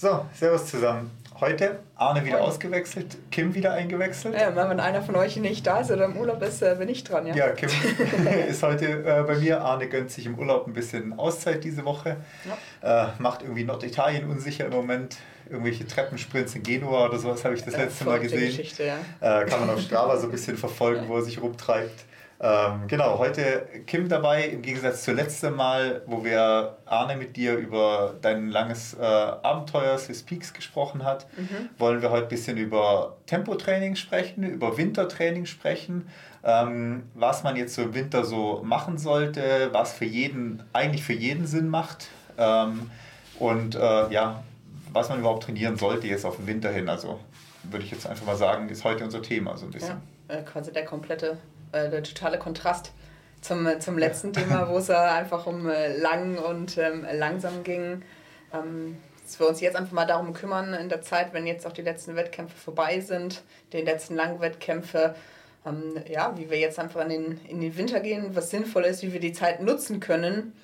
So, Servus zusammen. Heute Arne wieder ausgewechselt, Kim wieder eingewechselt. Ja, wenn einer von euch nicht da ist oder im Urlaub ist, äh, bin ich dran, ja. Ja, Kim ist heute äh, bei mir. Arne gönnt sich im Urlaub ein bisschen Auszeit diese Woche. Ja. Äh, macht irgendwie Norditalien unsicher im Moment. Irgendwelche Treppensprints in Genua oder sowas habe ich das letzte Mal gesehen. Geschichte, ja. Äh, kann man auf Strava so ein bisschen verfolgen, wo er sich rumtreibt. Ähm, genau, heute Kim dabei, im Gegensatz zum letzten Mal, wo wir Arne mit dir über dein langes äh, Abenteuer Swiss Peaks gesprochen hat, mhm. wollen wir heute ein bisschen über Tempotraining sprechen, über Wintertraining sprechen, ähm, was man jetzt so im Winter so machen sollte, was für jeden, eigentlich für jeden Sinn macht ähm, und äh, ja, was man überhaupt trainieren sollte jetzt auf den Winter hin. Also würde ich jetzt einfach mal sagen, ist heute unser Thema so ein bisschen. Ja, äh, quasi der komplette äh, der totale Kontrast zum, zum letzten Thema, wo es einfach um äh, lang und ähm, langsam ging. Ähm, dass wir uns jetzt einfach mal darum kümmern, in der Zeit, wenn jetzt auch die letzten Wettkämpfe vorbei sind, die letzten langen Wettkämpfe, ähm, ja, wie wir jetzt einfach in den, in den Winter gehen, was sinnvoll ist, wie wir die Zeit nutzen können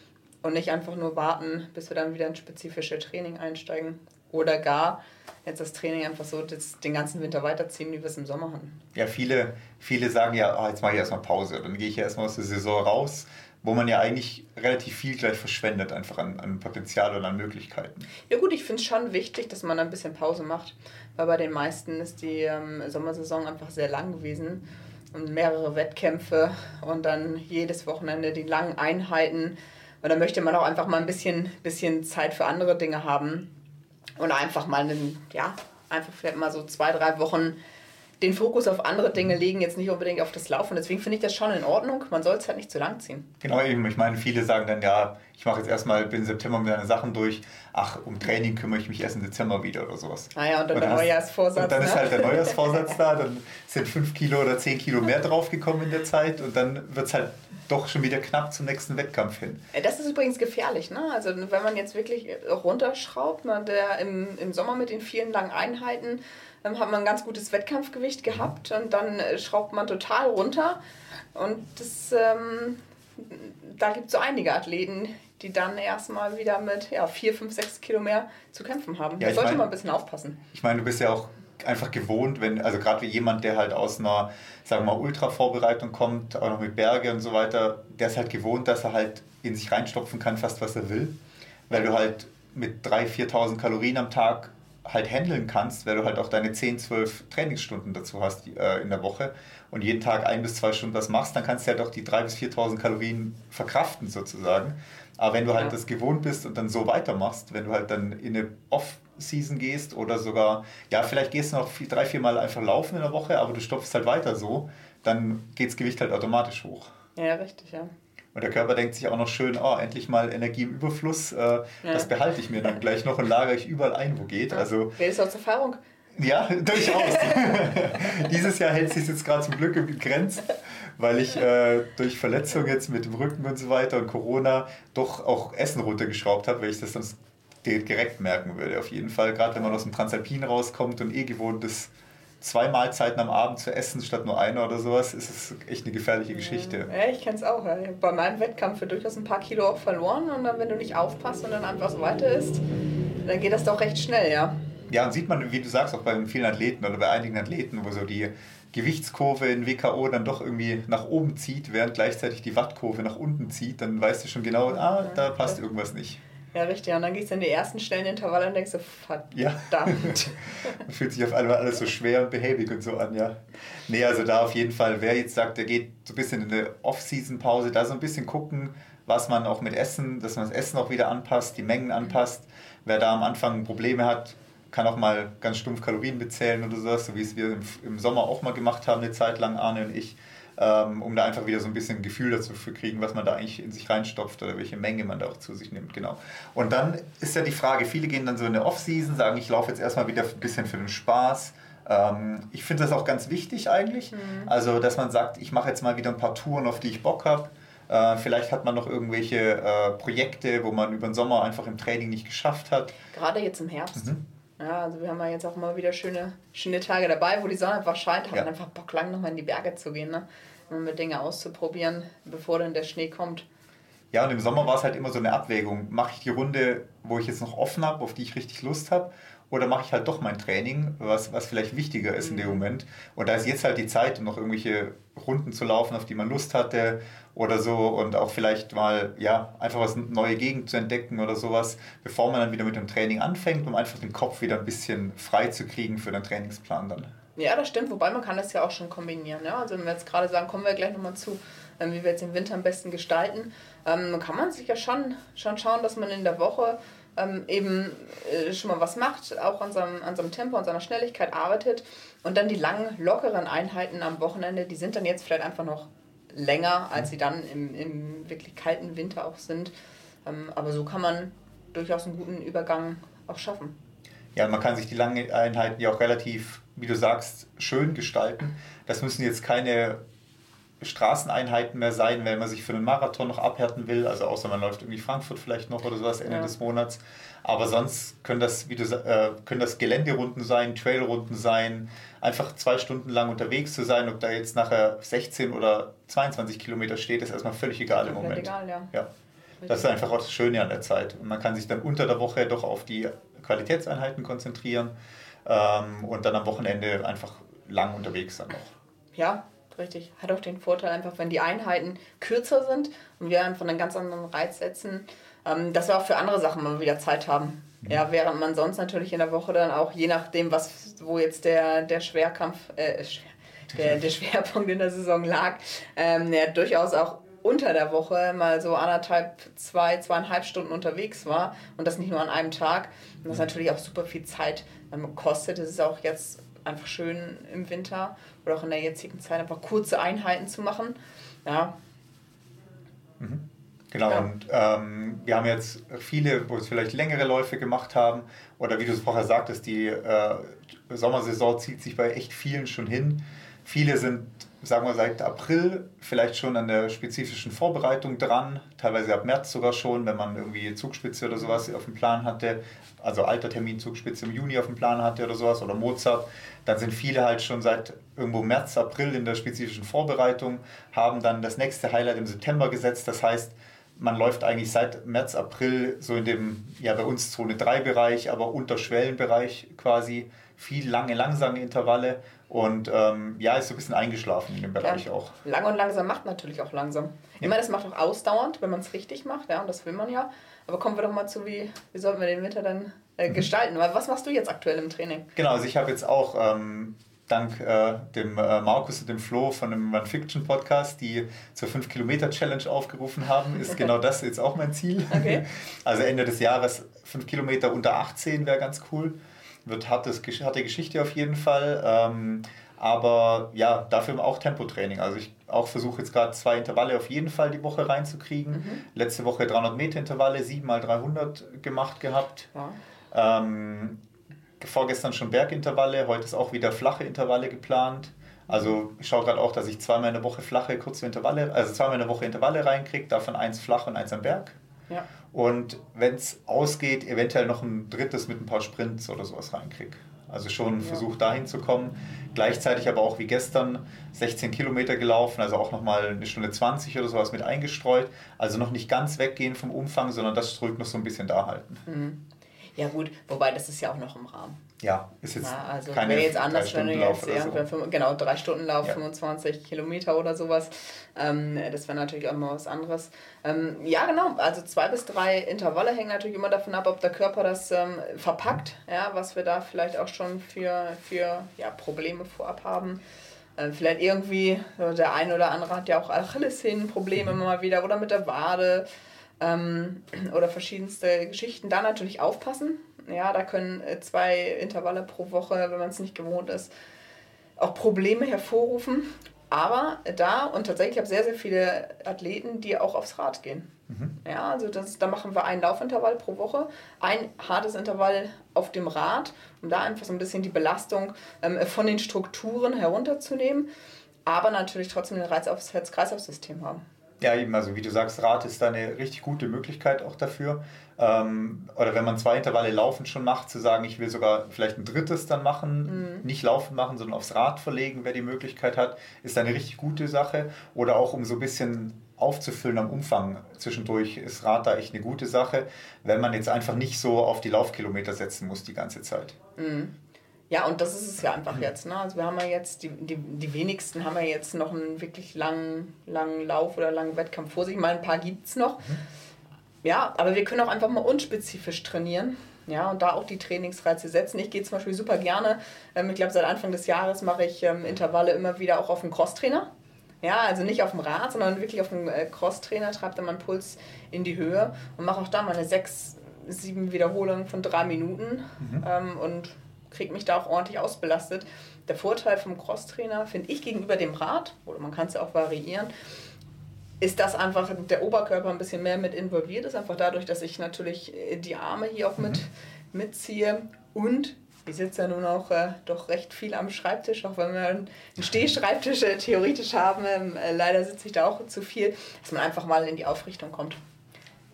und nicht einfach nur warten, bis wir dann wieder ins spezifische Training einsteigen oder gar jetzt das Training einfach so den ganzen Winter weiterziehen, wie wir es im Sommer hatten. Ja, viele, viele sagen ja, oh, jetzt mache ich erstmal Pause, dann gehe ich erstmal aus der Saison raus, wo man ja eigentlich relativ viel gleich verschwendet, einfach an, an Potenzial und an Möglichkeiten. Ja gut, ich finde es schon wichtig, dass man ein bisschen Pause macht, weil bei den meisten ist die ähm, Sommersaison einfach sehr lang gewesen und mehrere Wettkämpfe und dann jedes Wochenende die langen Einheiten. Und da möchte man auch einfach mal ein bisschen, bisschen Zeit für andere Dinge haben. Und einfach mal einen, ja, einfach vielleicht mal so zwei, drei Wochen den Fokus auf andere Dinge legen, jetzt nicht unbedingt auf das Laufen. Deswegen finde ich das schon in Ordnung. Man soll es halt nicht zu lang ziehen. Genau, eben. Ich meine, viele sagen dann, ja, ich mache jetzt erstmal bin September mit meinen Sachen durch. Ach, um Training kümmere ich mich erst im Dezember wieder oder sowas. Ah ja, und dann, und dann der Neujahrsvorsatz. Und dann ne? ist halt der Neujahrsvorsatz da. Dann sind fünf Kilo oder zehn Kilo mehr draufgekommen in der Zeit. Und dann wird es halt doch schon wieder knapp zum nächsten Wettkampf hin. Das ist übrigens gefährlich. Ne? Also wenn man jetzt wirklich runterschraubt, ne, der im, im Sommer mit den vielen langen Einheiten ähm, hat man ein ganz gutes Wettkampfgewicht gehabt und dann äh, schraubt man total runter. Und das, ähm, da gibt es so einige Athleten, die dann erstmal wieder mit ja, 4, 5, 6 Kilo mehr zu kämpfen haben. Ja, da sollte man ein bisschen aufpassen. Ich meine, du bist ja auch einfach gewohnt, wenn, also gerade wie jemand, der halt aus einer, sagen wir mal, Ultra-Vorbereitung kommt, auch noch mit Berge und so weiter, der ist halt gewohnt, dass er halt in sich reinstopfen kann, fast was er will. Weil du halt mit 3.000, 4.000 Kalorien am Tag halt handeln kannst, weil du halt auch deine 10, 12 Trainingsstunden dazu hast äh, in der Woche und jeden Tag ein bis zwei Stunden was machst, dann kannst du halt auch die 3.000 bis 4.000 Kalorien verkraften sozusagen. Aber wenn du halt ja. das gewohnt bist und dann so weitermachst, wenn du halt dann in eine Off- Season gehst oder sogar, ja, vielleicht gehst du noch vier, drei, vier Mal einfach laufen in der Woche, aber du stopfst halt weiter so, dann geht das Gewicht halt automatisch hoch. Ja, richtig, ja. Und der Körper denkt sich auch noch schön, oh, endlich mal Energie im Überfluss, äh, ja. das behalte ich mir dann gleich noch und lagere ich überall ein, wo geht. Ja. Also, Redest du aus Erfahrung? Ja, durchaus. Dieses Jahr hält sich jetzt gerade zum Glück in Grenzen, weil ich äh, durch Verletzungen jetzt mit dem Rücken und so weiter und Corona doch auch Essen runtergeschraubt habe, weil ich das sonst direkt merken würde. Auf jeden Fall, gerade wenn man aus dem Transalpin rauskommt und eh gewohnt ist, zwei Mahlzeiten am Abend zu essen statt nur eine oder sowas, ist es echt eine gefährliche Geschichte. Ja, ich kenne es auch. Habe bei meinem Wettkampf für durchaus ein paar Kilo auch verloren und dann, wenn du nicht aufpasst und dann einfach so weiter isst, dann geht das doch recht schnell, ja. Ja, und sieht man, wie du sagst, auch bei vielen Athleten oder bei einigen Athleten, wo so die Gewichtskurve in WKO dann doch irgendwie nach oben zieht, während gleichzeitig die Wattkurve nach unten zieht, dann weißt du schon genau, ah, da passt irgendwas nicht. Ja, richtig. Und dann gehst du in die ersten schnellen Intervalle und denkst so, verdammt. Ja. Fühlt sich auf einmal alles so schwer und behäbig und so an, ja. Nee, also da auf jeden Fall, wer jetzt sagt, der geht so ein bisschen in eine Off-Season-Pause, da so ein bisschen gucken, was man auch mit Essen, dass man das Essen auch wieder anpasst, die Mengen anpasst. Wer da am Anfang Probleme hat, kann auch mal ganz stumpf Kalorien bezählen oder sowas, so wie es wir im, im Sommer auch mal gemacht haben, eine Zeit lang, Arne und ich ähm, um da einfach wieder so ein bisschen ein Gefühl dazu zu kriegen, was man da eigentlich in sich reinstopft oder welche Menge man da auch zu sich nimmt. Genau. Und dann ist ja die Frage, viele gehen dann so in der Off-Season, sagen, ich laufe jetzt erstmal wieder ein bisschen für den Spaß. Ähm, ich finde das auch ganz wichtig eigentlich. Mhm. Also, dass man sagt, ich mache jetzt mal wieder ein paar Touren, auf die ich Bock habe. Äh, vielleicht hat man noch irgendwelche äh, Projekte, wo man über den Sommer einfach im Training nicht geschafft hat. Gerade jetzt im Herbst. Mhm. Ja, also wir haben ja jetzt auch mal wieder schöne, schöne Tage dabei, wo die Sonne einfach scheint, hat ja. man einfach Bock, lang nochmal in die Berge zu gehen, ne? Um mit Dinge auszuprobieren, bevor dann der Schnee kommt. Ja, und im Sommer war es halt immer so eine Abwägung. Mache ich die Runde, wo ich jetzt noch offen habe, auf die ich richtig Lust habe? Oder mache ich halt doch mein Training, was, was vielleicht wichtiger ist in dem mhm. Moment? Und da ist jetzt halt die Zeit, um noch irgendwelche Runden zu laufen, auf die man Lust hatte oder so und auch vielleicht mal ja einfach was neue Gegend zu entdecken oder sowas, bevor man dann wieder mit dem Training anfängt, um einfach den Kopf wieder ein bisschen frei zu kriegen für den Trainingsplan dann. Ja, das stimmt, wobei man kann das ja auch schon kombinieren. Ja? Also wenn wir jetzt gerade sagen, kommen wir gleich nochmal zu, ähm, wie wir jetzt den Winter am besten gestalten, ähm, kann man sich ja schon, schon schauen, dass man in der Woche ähm, eben äh, schon mal was macht, auch an seinem, an seinem Tempo, an seiner Schnelligkeit arbeitet und dann die langen, lockeren Einheiten am Wochenende, die sind dann jetzt vielleicht einfach noch länger, als sie dann im, im wirklich kalten Winter auch sind. Ähm, aber so kann man durchaus einen guten Übergang auch schaffen. Ja, man kann sich die langen Einheiten ja auch relativ, wie du sagst, schön gestalten. Das müssen jetzt keine Straßeneinheiten mehr sein, wenn man sich für einen Marathon noch abhärten will. Also außer man läuft irgendwie Frankfurt vielleicht noch oder sowas Ende ja. des Monats. Aber sonst können das, wie du, äh, können das Geländerunden sein, Trailrunden sein, einfach zwei Stunden lang unterwegs zu sein. Ob da jetzt nachher 16 oder 22 Kilometer steht, ist erstmal völlig egal im Moment. Egal, ja. ja. Das ist einfach auch das Schöne an der Zeit. Und man kann sich dann unter der Woche doch auf die Qualitätseinheiten konzentrieren ähm, und dann am Wochenende einfach lang unterwegs sein noch. Ja, richtig. Hat auch den Vorteil einfach, wenn die Einheiten kürzer sind und wir einfach einen ganz anderen Reiz setzen, ähm, dass wir auch für andere Sachen mal wieder Zeit haben. Mhm. Ja, während man sonst natürlich in der Woche dann auch, je nachdem, was, wo jetzt der, der Schwerkampf, äh, der, der Schwerpunkt in der Saison lag, ähm, ja, durchaus auch unter der Woche mal so anderthalb, zwei, zweieinhalb Stunden unterwegs war und das nicht nur an einem Tag. Und das natürlich auch super viel Zeit ähm, kostet. Es ist auch jetzt einfach schön im Winter oder auch in der jetzigen Zeit einfach kurze Einheiten zu machen. Ja. Mhm. Genau, ja. und ähm, wir haben jetzt viele, wo es vielleicht längere Läufe gemacht haben, oder wie du es vorher sagtest, die äh, Sommersaison zieht sich bei echt vielen schon hin. Viele sind sagen wir, seit April vielleicht schon an der spezifischen Vorbereitung dran, teilweise ab März sogar schon, wenn man irgendwie Zugspitze oder sowas auf dem Plan hatte, also alter Termin Zugspitze im Juni auf dem Plan hatte oder sowas oder Mozart, dann sind viele halt schon seit irgendwo März, April in der spezifischen Vorbereitung, haben dann das nächste Highlight im September gesetzt, das heißt, man läuft eigentlich seit März, April so in dem, ja bei uns Zone 3 Bereich, aber unter Schwellenbereich quasi, viel lange, langsame Intervalle und ähm, ja, ist so ein bisschen eingeschlafen in dem Bereich ja. auch. Lang und langsam macht natürlich auch langsam. Ich meine, das macht auch ausdauernd, wenn man es richtig macht, ja, und das will man ja. Aber kommen wir doch mal zu, wie, wie sollten wir den Winter dann äh, mhm. gestalten? Weil was machst du jetzt aktuell im Training? Genau, also ich habe jetzt auch ähm, dank äh, dem äh, Markus und dem Flo von dem Run Fiction Podcast, die zur 5 Kilometer Challenge aufgerufen haben, ist genau das jetzt auch mein Ziel. Okay. Also Ende des Jahres 5 Kilometer unter 18 wäre ganz cool wird hartes, harte Geschichte auf jeden Fall. Ähm, aber ja, dafür auch Tempotraining. Also ich auch versuche jetzt gerade zwei Intervalle auf jeden Fall die Woche reinzukriegen. Mhm. Letzte Woche 300 Meter Intervalle, 7 mal 300 gemacht gehabt. Ja. Ähm, vorgestern schon Bergintervalle, heute ist auch wieder flache Intervalle geplant. Also ich schaue gerade auch, dass ich zweimal in der Woche flache, kurze Intervalle, also zweimal in der Woche Intervalle reinkriege, davon eins flach und eins am Berg. Ja. Und wenn es ausgeht, eventuell noch ein drittes mit ein paar Sprints oder sowas reinkriege. Also schon ja. versucht dahin zu kommen. Gleichzeitig aber auch wie gestern 16 Kilometer gelaufen, also auch nochmal eine Stunde 20 oder sowas mit eingestreut. Also noch nicht ganz weggehen vom Umfang, sondern das zurück noch so ein bisschen da halten. Mhm. Ja gut, wobei das ist ja auch noch im Rahmen. Ja, ist jetzt ja, also keine wäre jetzt anders, wenn du jetzt ja, so. genau drei Stunden Lauf, ja. 25 Kilometer oder sowas. Ähm, das wäre natürlich auch mal was anderes. Ähm, ja, genau. Also zwei bis drei Intervalle hängen natürlich immer davon ab, ob der Körper das ähm, verpackt. Ja, was wir da vielleicht auch schon für, für ja, Probleme vorab haben. Ähm, vielleicht irgendwie, der eine oder andere hat ja auch Achillessehnenprobleme mhm. immer mal wieder oder mit der Wade ähm, oder verschiedenste Geschichten. Da natürlich aufpassen. Ja, da können äh, zwei Intervalle pro Woche, wenn man es nicht gewohnt ist, auch Probleme hervorrufen. Aber da, und tatsächlich habe ich sehr, sehr viele Athleten, die auch aufs Rad gehen. Mhm. Ja, also das, da machen wir ein Laufintervall pro Woche, ein hartes Intervall auf dem Rad, um da einfach so ein bisschen die Belastung ähm, von den Strukturen herunterzunehmen, aber natürlich trotzdem den Reiz aufs Herz-Kreislauf-System haben. Ja, eben, also wie du sagst, Rad ist da eine richtig gute Möglichkeit auch dafür. Ähm, oder wenn man zwei Intervalle laufen schon macht, zu sagen, ich will sogar vielleicht ein drittes dann machen, mhm. nicht laufen machen, sondern aufs Rad verlegen, wer die Möglichkeit hat, ist eine richtig gute Sache. Oder auch um so ein bisschen aufzufüllen am Umfang zwischendurch, ist Rad da echt eine gute Sache, wenn man jetzt einfach nicht so auf die Laufkilometer setzen muss die ganze Zeit. Mhm. Ja, und das ist es ja einfach jetzt. Ne? Also wir haben ja jetzt, die, die, die wenigsten haben ja jetzt noch einen wirklich langen, langen Lauf oder langen Wettkampf vor sich. Mal ein paar gibt es noch. Mhm. Ja, aber wir können auch einfach mal unspezifisch trainieren. Ja, und da auch die Trainingsreize setzen. Ich gehe zum Beispiel super gerne, ähm, ich glaube seit Anfang des Jahres mache ich ähm, Intervalle immer wieder auch auf dem Crosstrainer. Ja, also nicht auf dem Rad, sondern wirklich auf dem äh, Crosstrainer, treibe dann meinen Puls in die Höhe und mache auch da meine sechs, sieben Wiederholungen von drei Minuten mhm. ähm, und kriege mich da auch ordentlich ausbelastet. Der Vorteil vom Crosstrainer finde ich gegenüber dem Rad, oder man kann es ja auch variieren, ist das einfach der Oberkörper ein bisschen mehr mit involviert ist, einfach dadurch, dass ich natürlich äh, die Arme hier auch mit, mhm. mitziehe und ich sitze ja nun auch äh, doch recht viel am Schreibtisch, auch wenn wir einen Stehschreibtisch äh, theoretisch haben. Ähm, äh, leider sitze ich da auch zu viel, dass man einfach mal in die Aufrichtung kommt.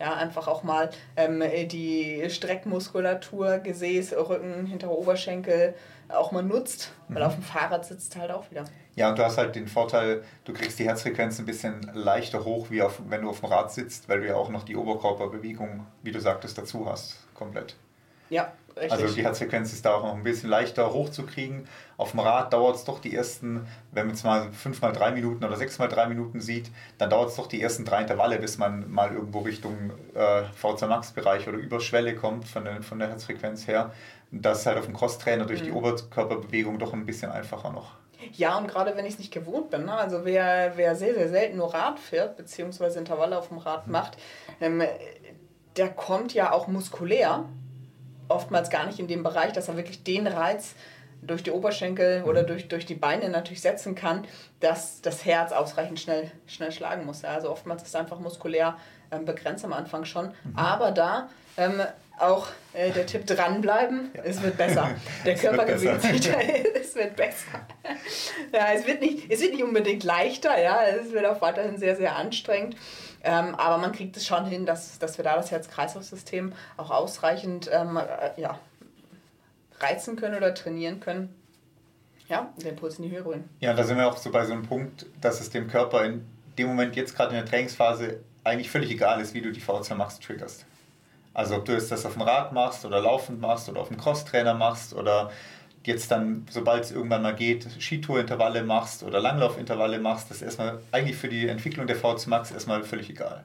Ja, einfach auch mal ähm, die Streckmuskulatur, Gesäß, Rücken, hintere Oberschenkel auch mal nutzt, weil mhm. auf dem Fahrrad sitzt halt auch wieder. Ja, und du hast halt den Vorteil, du kriegst die Herzfrequenz ein bisschen leichter hoch, wie auf, wenn du auf dem Rad sitzt, weil du ja auch noch die Oberkörperbewegung, wie du sagtest, dazu hast, komplett. Ja, richtig. Also die Herzfrequenz ist da auch noch ein bisschen leichter hochzukriegen. Auf dem Rad dauert es doch die ersten, wenn man jetzt mal 5 mal 3 Minuten oder 6 mal 3 Minuten sieht, dann dauert es doch die ersten drei Intervalle, bis man mal irgendwo Richtung äh, VZ Max Bereich oder über Schwelle kommt von der, von der Herzfrequenz her. Das ist halt auf dem Crosstrainer durch mhm. die Oberkörperbewegung doch ein bisschen einfacher noch. Ja, und gerade wenn ich es nicht gewohnt bin, ne? also wer, wer sehr, sehr selten nur Rad fährt, beziehungsweise Intervalle auf dem Rad mhm. macht, ähm, der kommt ja auch muskulär oftmals gar nicht in dem Bereich, dass er wirklich den Reiz durch die Oberschenkel oder mhm. durch, durch die Beine natürlich setzen kann, dass das Herz ausreichend schnell, schnell schlagen muss. Also oftmals ist es einfach muskulär ähm, begrenzt am Anfang schon. Mhm. Aber da ähm, auch äh, der Tipp dranbleiben, ja. es wird besser. Der Körper gewinnt sich, es wird besser. Ja, es, wird nicht, es wird nicht unbedingt leichter, ja, es wird auch weiterhin sehr, sehr anstrengend. Ähm, aber man kriegt es schon hin, dass, dass wir da das Herz-Kreislauf-System auch ausreichend ähm, äh, ja, reizen können oder trainieren können. Ja, den Puls in die Höhe bringen. Ja, da sind wir auch so bei so einem Punkt, dass es dem Körper in dem Moment jetzt gerade in der Trainingsphase eigentlich völlig egal ist, wie du die VO2 Max triggerst. Also ob du jetzt das auf dem Rad machst oder laufend machst oder auf dem Crosstrainer machst oder jetzt dann, sobald es irgendwann mal geht, Skitourintervalle machst oder Langlaufintervalle machst, das ist erstmal eigentlich für die Entwicklung der VZ Max erstmal völlig egal.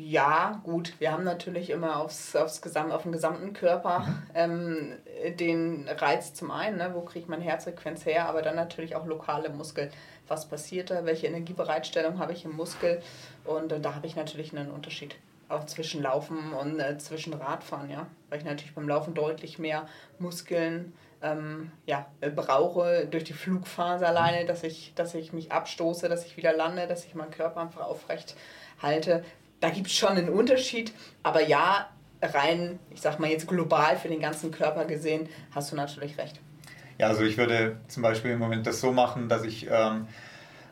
Ja, gut, wir haben natürlich immer aufs, aufs Gesamt, auf den gesamten Körper mhm. ähm, den Reiz zum einen, ne, wo kriege ich meine Herzfrequenz her, aber dann natürlich auch lokale Muskeln. Was passiert da? Welche Energiebereitstellung habe ich im Muskel? Und äh, da habe ich natürlich einen Unterschied auch zwischen Laufen und äh, zwischen Radfahren, ja. Weil ich natürlich beim Laufen deutlich mehr Muskeln ähm, ja, äh, brauche durch die Flugphase alleine, dass ich, dass ich mich abstoße, dass ich wieder lande, dass ich meinen Körper einfach aufrecht halte. Da gibt es schon einen Unterschied, aber ja, rein, ich sag mal jetzt global für den ganzen Körper gesehen, hast du natürlich recht. Ja, also ich würde zum Beispiel im Moment das so machen, dass ich ähm,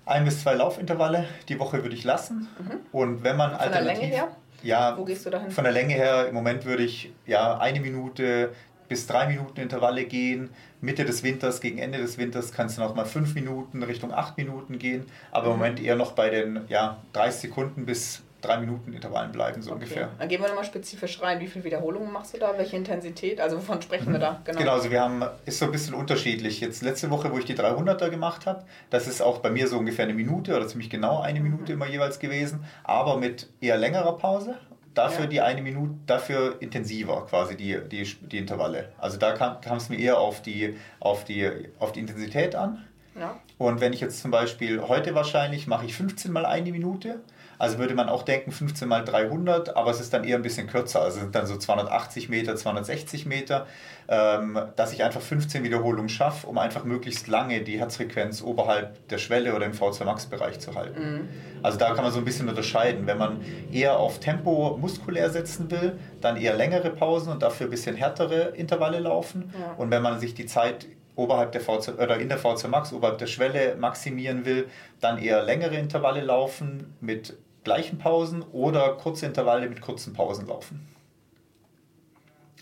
ein bis zwei Laufintervalle die Woche würde ich lassen. Mhm. Und wenn man Von alternativ... Der Länge her? Ja, Wo gehst du dahin? Von der Länge her, im Moment würde ich ja eine Minute bis drei Minuten Intervalle gehen. Mitte des Winters gegen Ende des Winters kannst du noch mal fünf Minuten Richtung acht Minuten gehen, aber mhm. im Moment eher noch bei den ja, 30 Sekunden bis drei Minuten Intervallen bleiben, so okay. ungefähr. Dann gehen wir nochmal spezifisch rein. Wie viele Wiederholungen machst du da? Welche Intensität? Also wovon sprechen mhm. wir da? Genau. genau, also wir haben, ist so ein bisschen unterschiedlich. Jetzt letzte Woche, wo ich die 300er gemacht habe, das ist auch bei mir so ungefähr eine Minute oder ziemlich genau eine Minute mhm. immer jeweils gewesen, aber mit eher längerer Pause. Dafür ja. die eine Minute, dafür intensiver quasi die, die, die Intervalle. Also da kam es mir eher auf die, auf, die, auf die Intensität an. Ja. Und wenn ich jetzt zum Beispiel heute wahrscheinlich mache ich 15 mal eine Minute also würde man auch denken 15 mal 300, aber es ist dann eher ein bisschen kürzer. Also sind dann so 280 Meter, 260 Meter, ähm, dass ich einfach 15 Wiederholungen schaffe, um einfach möglichst lange die Herzfrequenz oberhalb der Schwelle oder im V2 Max Bereich zu halten. Mhm. Also da kann man so ein bisschen unterscheiden. Wenn man eher auf Tempo muskulär setzen will, dann eher längere Pausen und dafür ein bisschen härtere Intervalle laufen. Ja. Und wenn man sich die Zeit oberhalb der VC oder in der VC Max, oberhalb der Schwelle maximieren will, dann eher längere Intervalle laufen mit gleichen Pausen oder kurze Intervalle mit kurzen Pausen laufen.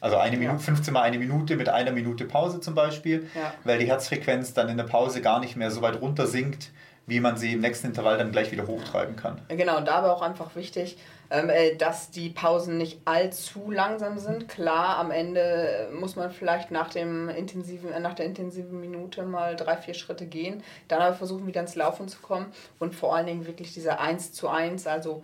Also eine Minute, ja. 15 mal eine Minute mit einer Minute Pause zum Beispiel, ja. weil die Herzfrequenz dann in der Pause gar nicht mehr so weit runter sinkt, wie man sie im nächsten Intervall dann gleich wieder hochtreiben kann. Genau, da aber auch einfach wichtig, dass die Pausen nicht allzu langsam sind. Klar, am Ende muss man vielleicht nach, dem intensiven, äh, nach der intensiven Minute mal drei, vier Schritte gehen, dann aber versuchen, wieder ins Laufen zu kommen und vor allen Dingen wirklich dieser 1 zu 1, also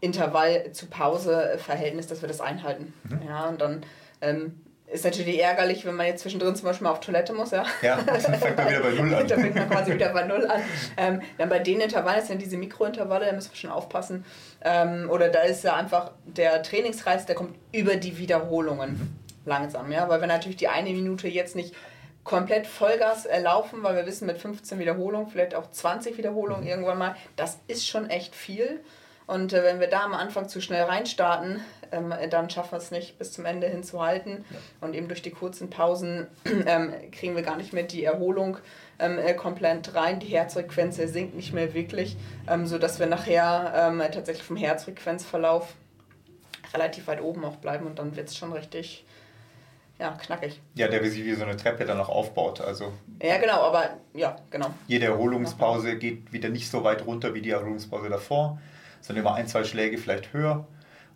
Intervall zu Pause Verhältnis, dass wir das einhalten. Mhm. Ja, und dann ähm, ist natürlich ärgerlich, wenn man jetzt zwischendrin zum Beispiel mal auf Toilette muss, ja. Ja, dann fängt man wieder bei Null an. dann fängt man quasi wieder bei Null an. Ähm, dann bei den Intervallen, das sind diese Mikrointervalle, da müssen wir schon aufpassen. Ähm, oder da ist ja einfach der Trainingsreiz, der kommt über die Wiederholungen mhm. langsam, ja. Weil wir natürlich die eine Minute jetzt nicht komplett Vollgas laufen, weil wir wissen, mit 15 Wiederholungen, vielleicht auch 20 Wiederholungen mhm. irgendwann mal, das ist schon echt viel. Und äh, wenn wir da am Anfang zu schnell reinstarten, ähm, dann schaffen wir es nicht bis zum Ende hinzuhalten. Ja. Und eben durch die kurzen Pausen ähm, kriegen wir gar nicht mehr die Erholung ähm, äh, komplett rein. Die Herzfrequenz sinkt nicht mehr wirklich, ähm, sodass wir nachher ähm, tatsächlich vom Herzfrequenzverlauf relativ weit oben auch bleiben und dann wird es schon richtig ja, knackig. Ja, der sich wie so eine Treppe dann noch aufbaut. Also ja, genau, aber ja, genau. Jede Erholungspause geht wieder nicht so weit runter wie die Erholungspause davor sondern immer ein, zwei Schläge vielleicht höher.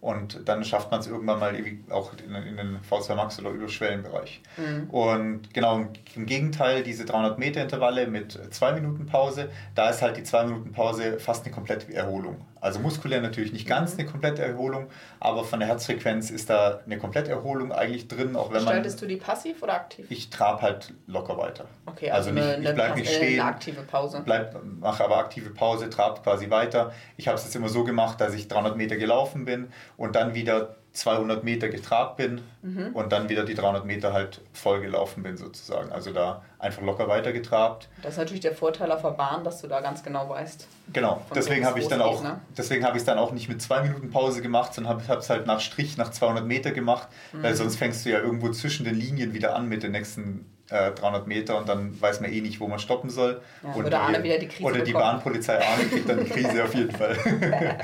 Und dann schafft man es irgendwann mal auch in, in den V2 Max oder Überschwellenbereich. Mhm. Und genau im Gegenteil, diese 300 Meter Intervalle mit zwei Minuten Pause, da ist halt die zwei Minuten Pause fast eine komplette Erholung. Also muskulär natürlich nicht ganz mhm. eine komplette Erholung, aber von der Herzfrequenz ist da eine komplette Erholung eigentlich drin, auch wenn Gestaltest man, du die passiv oder aktiv? Ich trab halt locker weiter. Okay, also, also nicht, ich bleib nicht stehen, eine aktive Pause. Bleib, mache aber aktive Pause, trab quasi weiter. Ich habe es jetzt immer so gemacht, dass ich 300 Meter gelaufen bin und dann wieder 200 Meter getrabt bin mhm. und dann wieder die 300 Meter halt voll gelaufen bin sozusagen. Also da einfach locker weiter getrabt. Das ist natürlich der Vorteil auf der Bahn, dass du da ganz genau weißt. Genau, deswegen habe ich dann auch, ne? deswegen habe ich es dann auch nicht mit zwei Minuten Pause gemacht, sondern habe es halt nach Strich nach 200 Meter gemacht, mhm. weil sonst fängst du ja irgendwo zwischen den Linien wieder an mit den nächsten 300 äh, Meter und dann weiß man eh nicht, wo man stoppen soll. Ja, oder die, Arne wieder die Krise Oder die Bahnpolizei Arne kriegt dann die Krise auf jeden Fall.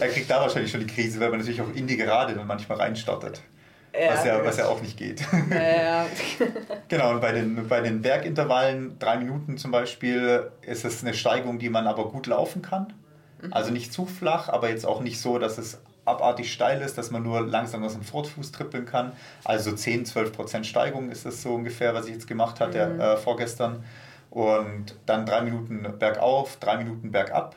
er kriegt da wahrscheinlich schon die Krise, weil man natürlich auch in die Gerade dann manchmal reinstartet. Ja, was, ja, was ja auch nicht geht. Ja, genau, und bei den, bei den Bergintervallen, drei Minuten zum Beispiel, ist es eine Steigung, die man aber gut laufen kann. Mhm. Also nicht zu flach, aber jetzt auch nicht so, dass es abartig steil ist, dass man nur langsam aus dem Fortfuß trippeln kann. Also 10, 12 Prozent Steigung ist das so ungefähr, was ich jetzt gemacht hatte mhm. äh, vorgestern. Und dann drei Minuten bergauf, drei Minuten bergab.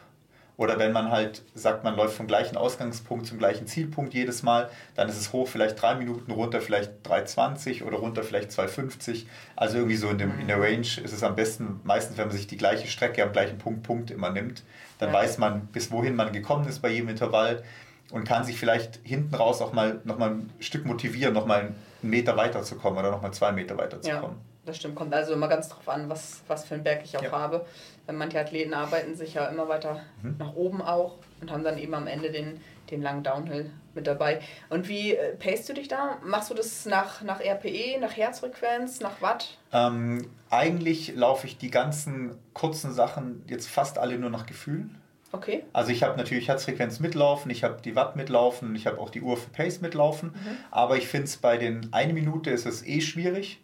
Oder wenn man halt sagt, man läuft vom gleichen Ausgangspunkt zum gleichen Zielpunkt jedes Mal, dann ist es hoch vielleicht drei Minuten, runter vielleicht 3,20 oder runter vielleicht 2,50. Also irgendwie so in, dem, in der Range ist es am besten, meistens wenn man sich die gleiche Strecke am gleichen Punkt, Punkt immer nimmt, dann ja. weiß man, bis wohin man gekommen ist bei jedem Intervall und kann sich vielleicht hinten raus auch mal noch mal ein Stück motivieren, noch mal einen Meter weiterzukommen oder noch mal zwei Meter weiterzukommen. Ja, das stimmt. Kommt also immer ganz drauf an, was, was für einen Berg ich auch ja. habe. Manche Athleten arbeiten sich ja immer weiter mhm. nach oben auch und haben dann eben am Ende den, den langen Downhill mit dabei. Und wie äh, pacest du dich da? Machst du das nach, nach RPE, nach Herzfrequenz, nach Watt? Ähm, eigentlich laufe ich die ganzen kurzen Sachen jetzt fast alle nur nach Gefühl. Okay. Also ich habe natürlich Herzfrequenz mitlaufen, ich habe die Watt mitlaufen, ich habe auch die Uhr für Pace mitlaufen. Mhm. Aber ich finde es bei den eine Minute ist es eh schwierig,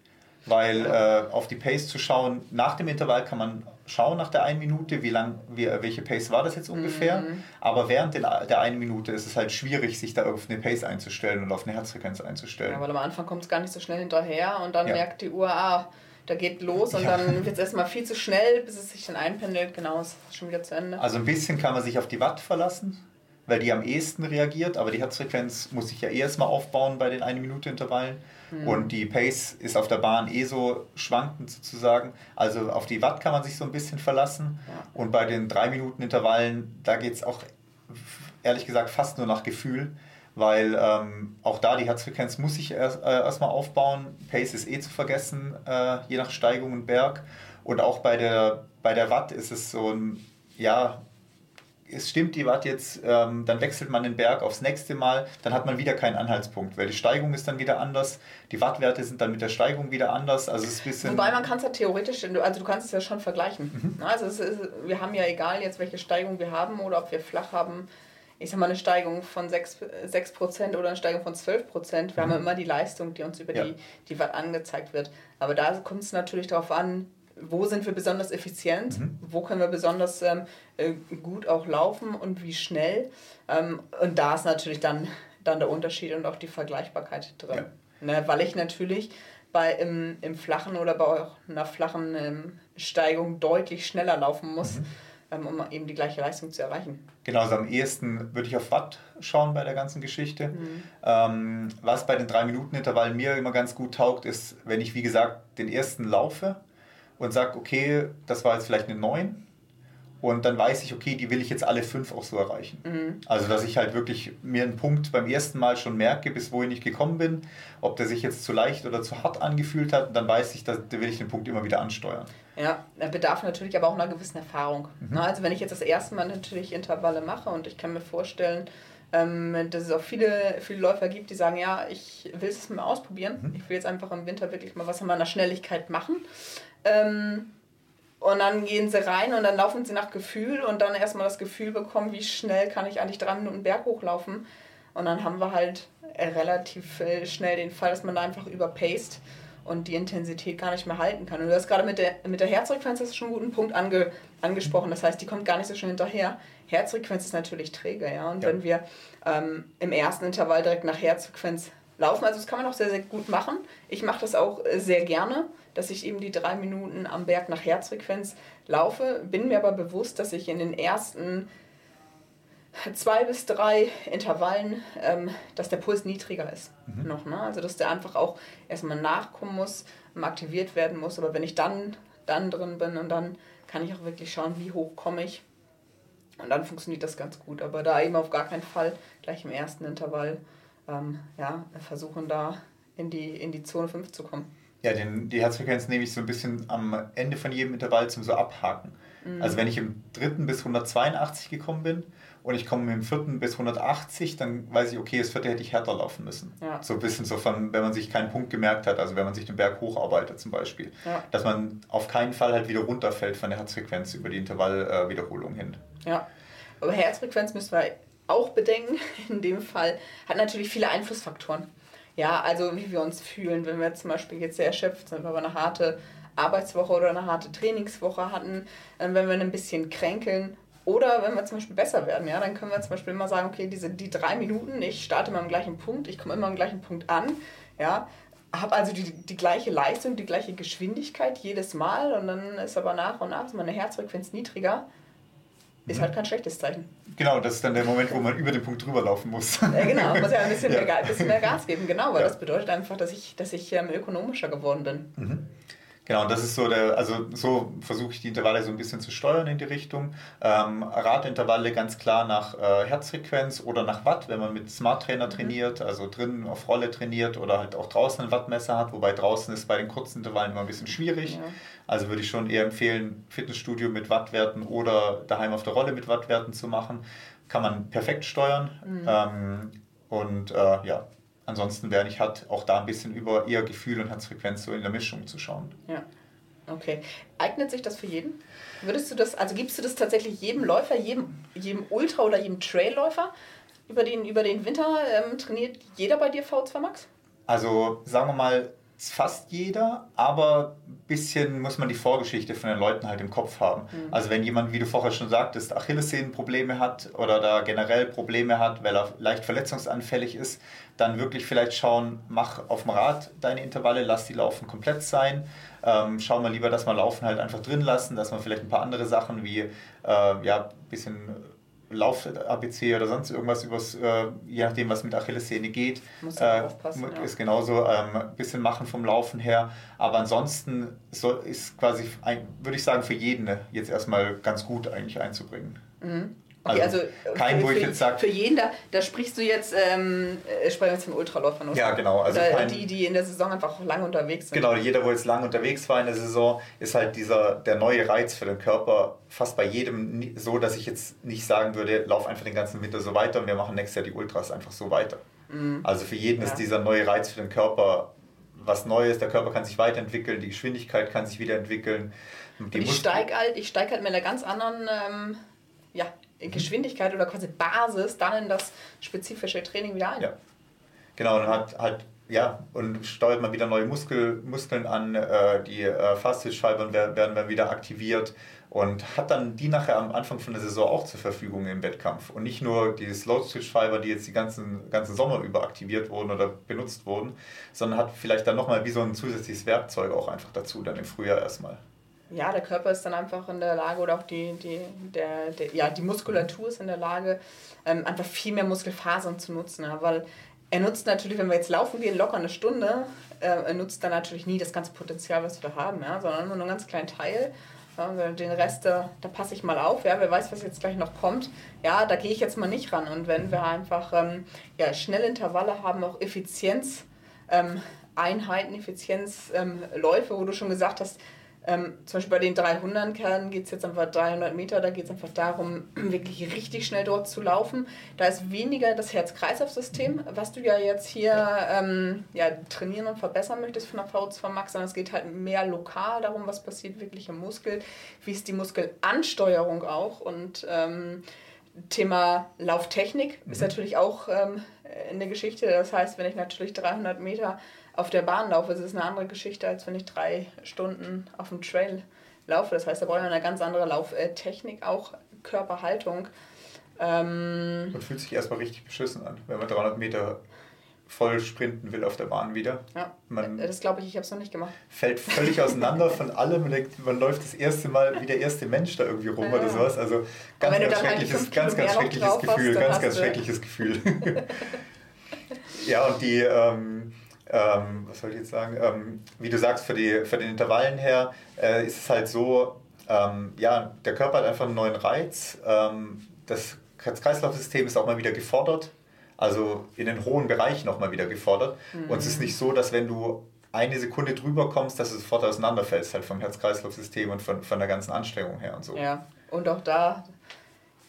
weil äh, auf die Pace zu schauen, nach dem Intervall kann man schauen nach der einen Minute, wie lang, wie, welche Pace war das jetzt ungefähr. Mhm. Aber während den, der einen Minute ist es halt schwierig, sich da auf eine Pace einzustellen und auf eine Herzfrequenz einzustellen. Ja, weil am Anfang kommt es gar nicht so schnell hinterher und dann ja. merkt die Uhr, ah, da geht los und ja. dann wird es erstmal viel zu schnell, bis es sich dann einpendelt. Genau, ist schon wieder zu Ende. Also ein bisschen kann man sich auf die Watt verlassen, weil die am ehesten reagiert, aber die Herzfrequenz muss sich ja eh erstmal aufbauen bei den 1-Minute-Intervallen. Mhm. Und die Pace ist auf der Bahn eh so schwankend sozusagen. Also auf die Watt kann man sich so ein bisschen verlassen. Ja. Und bei den 3-Minuten-Intervallen, da geht es auch ehrlich gesagt fast nur nach Gefühl weil ähm, auch da die Herzfrequenz muss sich erst, äh, erstmal aufbauen. Pace ist eh zu vergessen, äh, je nach Steigung und Berg. Und auch bei der, bei der Watt ist es so ein, ja, es stimmt die Watt jetzt, ähm, dann wechselt man den Berg aufs nächste Mal, dann hat man wieder keinen Anhaltspunkt, weil die Steigung ist dann wieder anders, die Wattwerte sind dann mit der Steigung wieder anders. Also es ist bisschen Wobei man kann es ja theoretisch, also du kannst es ja schon vergleichen. Mhm. Also ist, wir haben ja egal jetzt, welche Steigung wir haben oder ob wir flach haben, ich sag mal, eine Steigung von 6%, 6 oder eine Steigung von 12%. Wir mhm. haben ja immer die Leistung, die uns über ja. die, die Watt angezeigt wird. Aber da kommt es natürlich darauf an, wo sind wir besonders effizient, mhm. wo können wir besonders ähm, äh, gut auch laufen und wie schnell. Ähm, und da ist natürlich dann, dann der Unterschied und auch die Vergleichbarkeit drin. Ja. Ne, weil ich natürlich bei im, im flachen oder bei einer flachen ähm, Steigung deutlich schneller laufen muss. Mhm um eben die gleiche Leistung zu erreichen. Genau, also am ehesten würde ich auf Watt schauen bei der ganzen Geschichte. Mhm. Ähm, was bei den 3-Minuten-Intervallen mir immer ganz gut taugt, ist, wenn ich, wie gesagt, den ersten laufe und sage, okay, das war jetzt vielleicht eine 9 und dann weiß ich, okay, die will ich jetzt alle fünf auch so erreichen. Mhm. Also, dass ich halt wirklich mir einen Punkt beim ersten Mal schon merke, bis wohin ich gekommen bin, ob der sich jetzt zu leicht oder zu hart angefühlt hat, dann weiß ich, da will ich den Punkt immer wieder ansteuern. Ja, er bedarf natürlich aber auch einer gewissen Erfahrung. Mhm. Also, wenn ich jetzt das erste Mal natürlich Intervalle mache und ich kann mir vorstellen, ähm, dass es auch viele, viele Läufer gibt, die sagen, ja, ich will es mal ausprobieren. Mhm. Ich will jetzt einfach im Winter wirklich mal was an meiner Schnelligkeit machen. Ähm, und dann gehen sie rein und dann laufen sie nach Gefühl und dann erstmal das Gefühl bekommen, wie schnell kann ich eigentlich drei Minuten Berg hochlaufen. Und dann haben wir halt relativ äh, schnell den Fall, dass man da einfach überpaced und die Intensität gar nicht mehr halten kann. Und du hast gerade mit der, mit der Herzfrequenz schon einen guten Punkt ange, angesprochen. Das heißt, die kommt gar nicht so schnell hinterher. Herzfrequenz ist natürlich träge, ja. Und ja. wenn wir ähm, im ersten Intervall direkt nach Herzfrequenz laufen, also das kann man auch sehr, sehr gut machen. Ich mache das auch äh, sehr gerne dass ich eben die drei Minuten am Berg nach Herzfrequenz laufe, bin mir aber bewusst, dass ich in den ersten zwei bis drei Intervallen, ähm, dass der Puls niedriger ist mhm. noch. Ne? Also dass der einfach auch erstmal nachkommen muss, aktiviert werden muss. Aber wenn ich dann, dann drin bin und dann kann ich auch wirklich schauen, wie hoch komme ich. Und dann funktioniert das ganz gut. Aber da eben auf gar keinen Fall gleich im ersten Intervall ähm, ja, versuchen, da in die, in die Zone 5 zu kommen. Ja, den, die Herzfrequenz nehme ich so ein bisschen am Ende von jedem Intervall zum so abhaken. Mhm. Also wenn ich im dritten bis 182 gekommen bin und ich komme im vierten bis 180, dann weiß ich, okay, das vierte hätte ich härter laufen müssen. Ja. So ein bisschen so von, wenn man sich keinen Punkt gemerkt hat, also wenn man sich den Berg hocharbeitet zum Beispiel. Ja. Dass man auf keinen Fall halt wieder runterfällt von der Herzfrequenz über die Intervallwiederholung hin. Ja, aber Herzfrequenz müssen wir auch bedenken, in dem Fall, hat natürlich viele Einflussfaktoren. Ja, also wie wir uns fühlen, wenn wir zum Beispiel jetzt sehr erschöpft sind, weil wir eine harte Arbeitswoche oder eine harte Trainingswoche hatten, wenn wir ein bisschen kränkeln oder wenn wir zum Beispiel besser werden, ja, dann können wir zum Beispiel immer sagen, okay, diese, die drei Minuten, ich starte immer am gleichen Punkt, ich komme immer am gleichen Punkt an, ja, habe also die, die gleiche Leistung, die gleiche Geschwindigkeit jedes Mal und dann ist aber nach und nach meine Herzfrequenz niedriger ist halt kein schlechtes Zeichen. Genau, das ist dann der Moment, wo man über den Punkt drüber laufen muss. Ja, genau, muss ja ein bisschen, ja. Mehr, bisschen mehr Gas geben, genau, weil ja. das bedeutet einfach, dass ich, dass ich ähm, ökonomischer geworden bin. Mhm. Genau, und das ist so der, also so versuche ich die Intervalle so ein bisschen zu steuern in die Richtung. Ähm, Radintervalle ganz klar nach äh, Herzfrequenz oder nach Watt, wenn man mit Smart Trainer mhm. trainiert, also drinnen auf Rolle trainiert oder halt auch draußen ein Wattmesser hat, wobei draußen ist bei den kurzen Intervallen immer ein bisschen schwierig. Ja. Also würde ich schon eher empfehlen, Fitnessstudio mit Wattwerten oder daheim auf der Rolle mit Wattwerten zu machen. Kann man perfekt steuern. Mhm. Ähm, und äh, ja, ansonsten wäre ich halt auch da ein bisschen über eher Gefühl und Herzfrequenz so in der Mischung zu schauen. Ja. Okay. Eignet sich das für jeden? Würdest du das, also gibst du das tatsächlich jedem Läufer, jedem, jedem Ultra- oder jedem Trailläufer? Über den, über den Winter ähm, trainiert jeder bei dir V2 Max? Also sagen wir mal, fast jeder, aber ein bisschen muss man die Vorgeschichte von den Leuten halt im Kopf haben. Mhm. Also wenn jemand, wie du vorher schon sagtest, Achillessehnenprobleme hat oder da generell Probleme hat, weil er leicht verletzungsanfällig ist, dann wirklich vielleicht schauen, mach auf dem Rad deine Intervalle, lass die Laufen komplett sein. Ähm, schau mal lieber, dass wir Laufen halt einfach drin lassen, dass man vielleicht ein paar andere Sachen wie äh, ja, ein bisschen Lauf-ABC oder sonst irgendwas übers, äh, je nachdem, was mit Achillessehne geht, Muss äh, aufpassen, ist ja. genauso ähm, ein bisschen machen vom Laufen her. Aber ansonsten so ist quasi, würde ich sagen, für jeden jetzt erstmal ganz gut eigentlich einzubringen. Mhm. Okay, also, also kein, wo ich jetzt sage. Für jeden, da, da sprichst du jetzt, ähm, äh, sprechen jetzt von Ultraläufern, oder? Ja, genau. Also kein, die, die in der Saison einfach lange unterwegs sind. Genau, jeder, wo jetzt lange unterwegs war in der Saison, ist halt dieser, der neue Reiz für den Körper fast bei jedem so, dass ich jetzt nicht sagen würde, lauf einfach den ganzen Winter so weiter und wir machen nächstes Jahr die Ultras einfach so weiter. Mhm. Also für jeden ja. ist dieser neue Reiz für den Körper was Neues, der Körper kann sich weiterentwickeln, die Geschwindigkeit kann sich wiederentwickeln. Ich steige halt, steig halt mit einer ganz anderen ähm, Geschwindigkeit oder quasi Basis dann in das spezifische Training wieder ein. Ja. Genau, und hat halt ja, und steuert man wieder neue Muskel, Muskeln an, äh, die äh, werden, werden dann wieder aktiviert und hat dann die nachher am Anfang von der Saison auch zur Verfügung im Wettkampf. Und nicht nur die Slow-Twitch-Fiber, die jetzt die ganzen, ganzen Sommer über aktiviert wurden oder benutzt wurden, sondern hat vielleicht dann nochmal wie so ein zusätzliches Werkzeug auch einfach dazu, dann im Frühjahr erstmal. Ja, der Körper ist dann einfach in der Lage oder auch die, die, der, der ja, die Muskulatur ist in der Lage, ähm, einfach viel mehr Muskelfasern zu nutzen. Ja, weil er nutzt natürlich, wenn wir jetzt laufen gehen, locker eine Stunde, äh, er nutzt dann natürlich nie das ganze Potenzial, was wir haben, ja, sondern nur einen ganz kleinen Teil. Ja, den Rest, da, da passe ich mal auf, ja, wer weiß, was jetzt gleich noch kommt. Ja, da gehe ich jetzt mal nicht ran. Und wenn wir einfach ähm, ja, schnelle Intervalle haben, auch Effizienz, ähm, Einheiten, Effizienzläufe, ähm, wo du schon gesagt hast, ähm, zum Beispiel bei den 300 Kernen geht es jetzt einfach 300 Meter, da geht es einfach darum, wirklich richtig schnell dort zu laufen. Da ist weniger das Herz-Kreislauf-System, was du ja jetzt hier ähm, ja, trainieren und verbessern möchtest von der VO2 Max, sondern es geht halt mehr lokal darum, was passiert wirklich im Muskel, wie ist die Muskelansteuerung auch und ähm, Thema Lauftechnik mhm. ist natürlich auch ähm, in der Geschichte. Das heißt, wenn ich natürlich 300 Meter auf der Bahn laufe, ist es eine andere Geschichte, als wenn ich drei Stunden auf dem Trail laufe. Das heißt, da brauche ich eine ganz andere Lauftechnik, auch Körperhaltung. Ähm, man fühlt sich erstmal richtig beschissen an, wenn man 300 Meter voll sprinten will auf der Bahn wieder. Ja, man das glaube ich, ich habe es noch nicht gemacht. Fällt völlig auseinander von allem. Man denkt, man läuft das erste Mal wie der erste Mensch da irgendwie rum ja, oder sowas. Also ganz, ganz schreckliches, ganz, ganz schreckliches Gefühl. Hast, ganz, ganz schreckliches Gefühl. ja, und die, ähm, ähm, was soll ich jetzt sagen, ähm, wie du sagst, für, die, für den Intervallen her äh, ist es halt so, ähm, ja, der Körper hat einfach einen neuen Reiz. Ähm, das Herz-Kreislauf-System ist auch mal wieder gefordert, also in den hohen Bereich nochmal wieder gefordert. Mhm. Und es ist nicht so, dass wenn du eine Sekunde drüber kommst, dass du sofort auseinanderfällst, halt vom Herz-Kreislauf-System und von, von der ganzen Anstrengung her und so. Ja, und auch da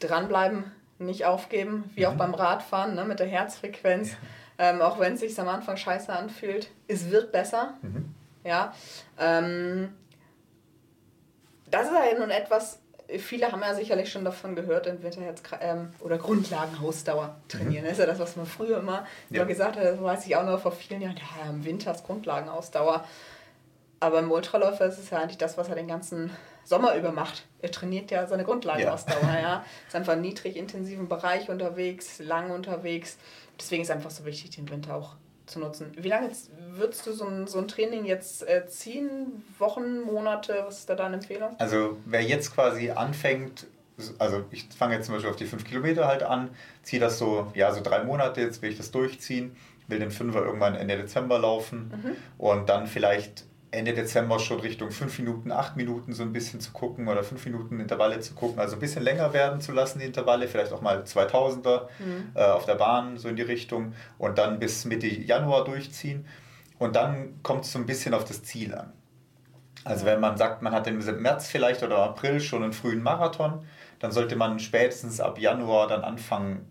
dranbleiben, nicht aufgeben, wie mhm. auch beim Radfahren ne, mit der Herzfrequenz. Ja ähm, auch wenn es sich am Anfang scheiße anfühlt, es wird besser. Mhm. Ja. Ähm, das ist ja nun etwas, viele haben ja sicherlich schon davon gehört, im Winter jetzt ähm, oder Grundlagenausdauer trainieren. Mhm. Das ist ja das, was man früher immer, ja. gesagt hat, das weiß ich auch noch vor vielen Jahren, ja, im Winter ist Grundlagenausdauer. Aber im Ultraläufer ist es ja eigentlich das, was er den ganzen Sommer über macht. Er trainiert ja seine Grundlagenausdauer. Ja. ja. Ist einfach im niedrig intensiven Bereich unterwegs, lang unterwegs. Deswegen ist es einfach so wichtig, den Winter auch zu nutzen. Wie lange würdest du so ein, so ein Training jetzt äh, ziehen? Wochen, Monate? Was ist da deine Empfehlung? Also wer jetzt quasi anfängt, also ich fange jetzt zum Beispiel auf die 5 Kilometer halt an, ziehe das so, ja, so drei Monate, jetzt will ich das durchziehen, will den Fünfer irgendwann Ende Dezember laufen mhm. und dann vielleicht Ende Dezember schon Richtung 5 Minuten, 8 Minuten so ein bisschen zu gucken oder 5 Minuten Intervalle zu gucken, also ein bisschen länger werden zu lassen, die Intervalle, vielleicht auch mal 2000er mhm. äh, auf der Bahn, so in die Richtung und dann bis Mitte Januar durchziehen und dann kommt es so ein bisschen auf das Ziel an. Also wenn man sagt, man hat im März vielleicht oder April schon einen frühen Marathon, dann sollte man spätestens ab Januar dann anfangen,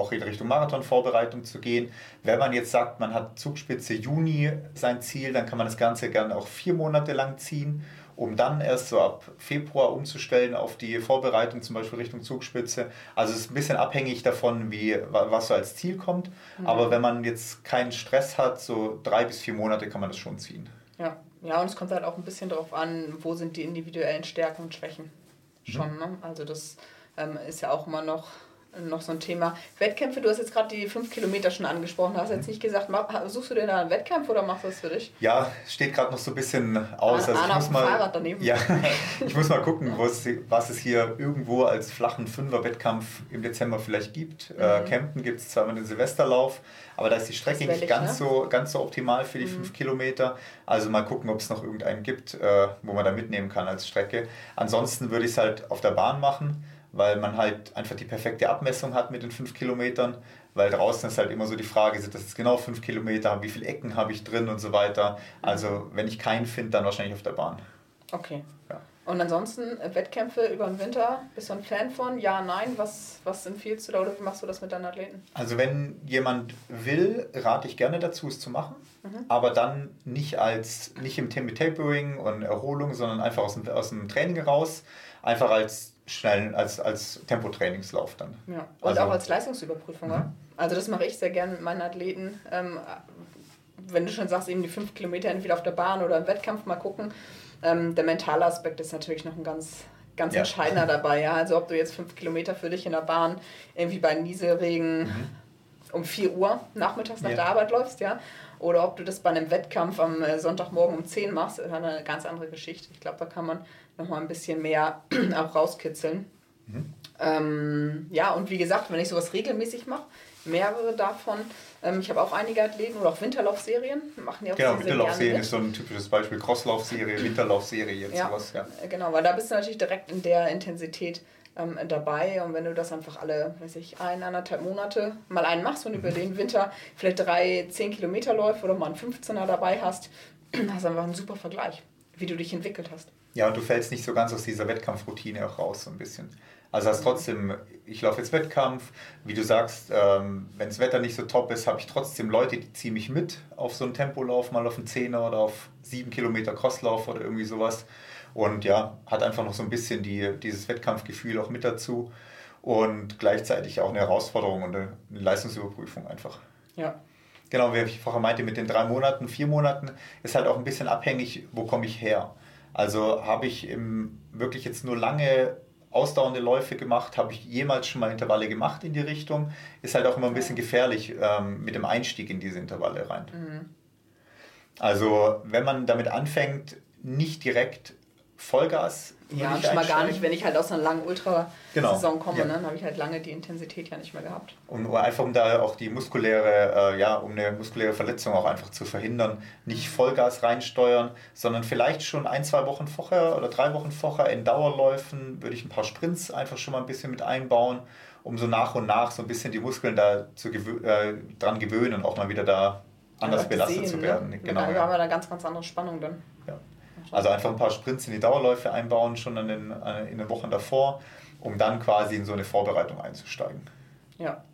auch in Richtung Marathonvorbereitung zu gehen. Wenn man jetzt sagt, man hat Zugspitze Juni sein Ziel, dann kann man das Ganze gerne auch vier Monate lang ziehen, um dann erst so ab Februar umzustellen auf die Vorbereitung, zum Beispiel Richtung Zugspitze. Also es ist ein bisschen abhängig davon, wie, was so als Ziel kommt. Mhm. Aber wenn man jetzt keinen Stress hat, so drei bis vier Monate kann man das schon ziehen. Ja, ja und es kommt halt auch ein bisschen darauf an, wo sind die individuellen Stärken und Schwächen schon. Mhm. Ne? Also das ähm, ist ja auch immer noch noch so ein Thema. Wettkämpfe, du hast jetzt gerade die 5 Kilometer schon angesprochen. Hast jetzt nicht gesagt, suchst du dir da einen Wettkampf oder machst du das für dich? Ja, steht gerade noch so ein bisschen aus. Also ich muss mal, Fahrrad daneben. Ja, ich muss mal gucken, was es hier irgendwo als flachen Fünfer-Wettkampf im Dezember vielleicht gibt. Äh, mhm. Äh, Kempten gibt es zweimal den Silvesterlauf, aber da ist die Strecke nicht ganz, ne? so, ganz so optimal für die 5 mhm. Kilometer. Also mal gucken, ob es noch irgendeinen gibt, äh, wo man da mitnehmen kann als Strecke. Ansonsten würde ich es halt auf der Bahn machen weil man halt einfach die perfekte Abmessung hat mit den 5 Kilometern, weil draußen ist halt immer so die Frage, sind das jetzt genau 5 Kilometer, wie viele Ecken habe ich drin und so weiter. Also wenn ich keinen finde, dann wahrscheinlich auf der Bahn. Okay. Ja. Und ansonsten äh, Wettkämpfe über den Winter, bist du ein Fan von? Ja, nein, was, was empfiehlst du da oder wie machst du das mit deinen Athleten? Also wenn jemand will, rate ich gerne dazu, es zu machen, mhm. aber dann nicht als nicht im Tapering und Erholung, sondern einfach aus dem, aus dem Training raus, einfach als schnell als, als Tempotrainingslauf dann. Ja. Und also, auch als Leistungsüberprüfung. Mhm. Also das mache ich sehr gerne mit meinen Athleten, ähm, wenn du schon sagst, eben die fünf Kilometer entweder auf der Bahn oder im Wettkampf mal gucken. Ähm, der mentale Aspekt ist natürlich noch ein ganz, ganz ja. entscheidender dabei. Ja? Also ob du jetzt fünf Kilometer für dich in der Bahn irgendwie bei Nieselregen mhm. um 4 Uhr nachmittags nach ja. der Arbeit läufst, ja, oder ob du das bei einem Wettkampf am äh, Sonntagmorgen um 10 machst, ist eine ganz andere Geschichte. Ich glaube, da kann man nochmal ein bisschen mehr auch rauskitzeln. Mhm. Ähm, ja, und wie gesagt, wenn ich sowas regelmäßig mache, mehrere davon. Ähm, ich habe auch einige Athleten oder auch Winterlaufserien. Machen die auch genau, Winterlaufserien ist so ein typisches Beispiel. Crosslaufserie, Winterlaufserie, jetzt ja, sowas. Ja, genau, weil da bist du natürlich direkt in der Intensität ähm, dabei. Und wenn du das einfach alle, weiß ich, ein, anderthalb Monate mal einen machst und über mhm. den Winter vielleicht drei, zehn Kilometer läufst oder mal einen 15er dabei hast, hast du einfach einen super Vergleich, wie du dich entwickelt hast. Ja, und du fällst nicht so ganz aus dieser Wettkampfroutine auch raus, so ein bisschen. Also hast trotzdem, ich laufe jetzt Wettkampf, wie du sagst, ähm, wenn das Wetter nicht so top ist, habe ich trotzdem Leute, die ziehen mich mit auf so einen Tempolauf, mal auf einen Zehner oder auf sieben Kilometer Crosslauf oder irgendwie sowas. Und ja, hat einfach noch so ein bisschen die, dieses Wettkampfgefühl auch mit dazu und gleichzeitig auch eine Herausforderung und eine Leistungsüberprüfung einfach. Ja. Genau, wie ich vorher meinte, mit den drei Monaten, vier Monaten ist halt auch ein bisschen abhängig, wo komme ich her. Also habe ich im, wirklich jetzt nur lange ausdauernde Läufe gemacht, habe ich jemals schon mal Intervalle gemacht in die Richtung. Ist halt auch immer ein bisschen gefährlich ähm, mit dem Einstieg in diese Intervalle rein. Mhm. Also wenn man damit anfängt, nicht direkt Vollgas. Ja, und schon mal gar nicht, wenn ich halt aus einer langen Ultrasaison genau. komme, ja. ne, dann habe ich halt lange die Intensität ja nicht mehr gehabt. Und einfach um da auch die muskuläre, äh, ja, um eine muskuläre Verletzung auch einfach zu verhindern, nicht Vollgas reinsteuern, sondern vielleicht schon ein, zwei Wochen vorher oder drei Wochen vorher in Dauerläufen würde ich ein paar Sprints einfach schon mal ein bisschen mit einbauen, um so nach und nach so ein bisschen die Muskeln da zu gewö äh, dran gewöhnen und auch mal wieder da anders ja, belastet sehen, zu werden. Ne? Genau, da haben wir da ganz, ganz andere Spannung dann. Ja. Also einfach ein paar Sprints in die Dauerläufe einbauen, schon in den, äh, in den Wochen davor, um dann quasi in so eine Vorbereitung einzusteigen. Ja,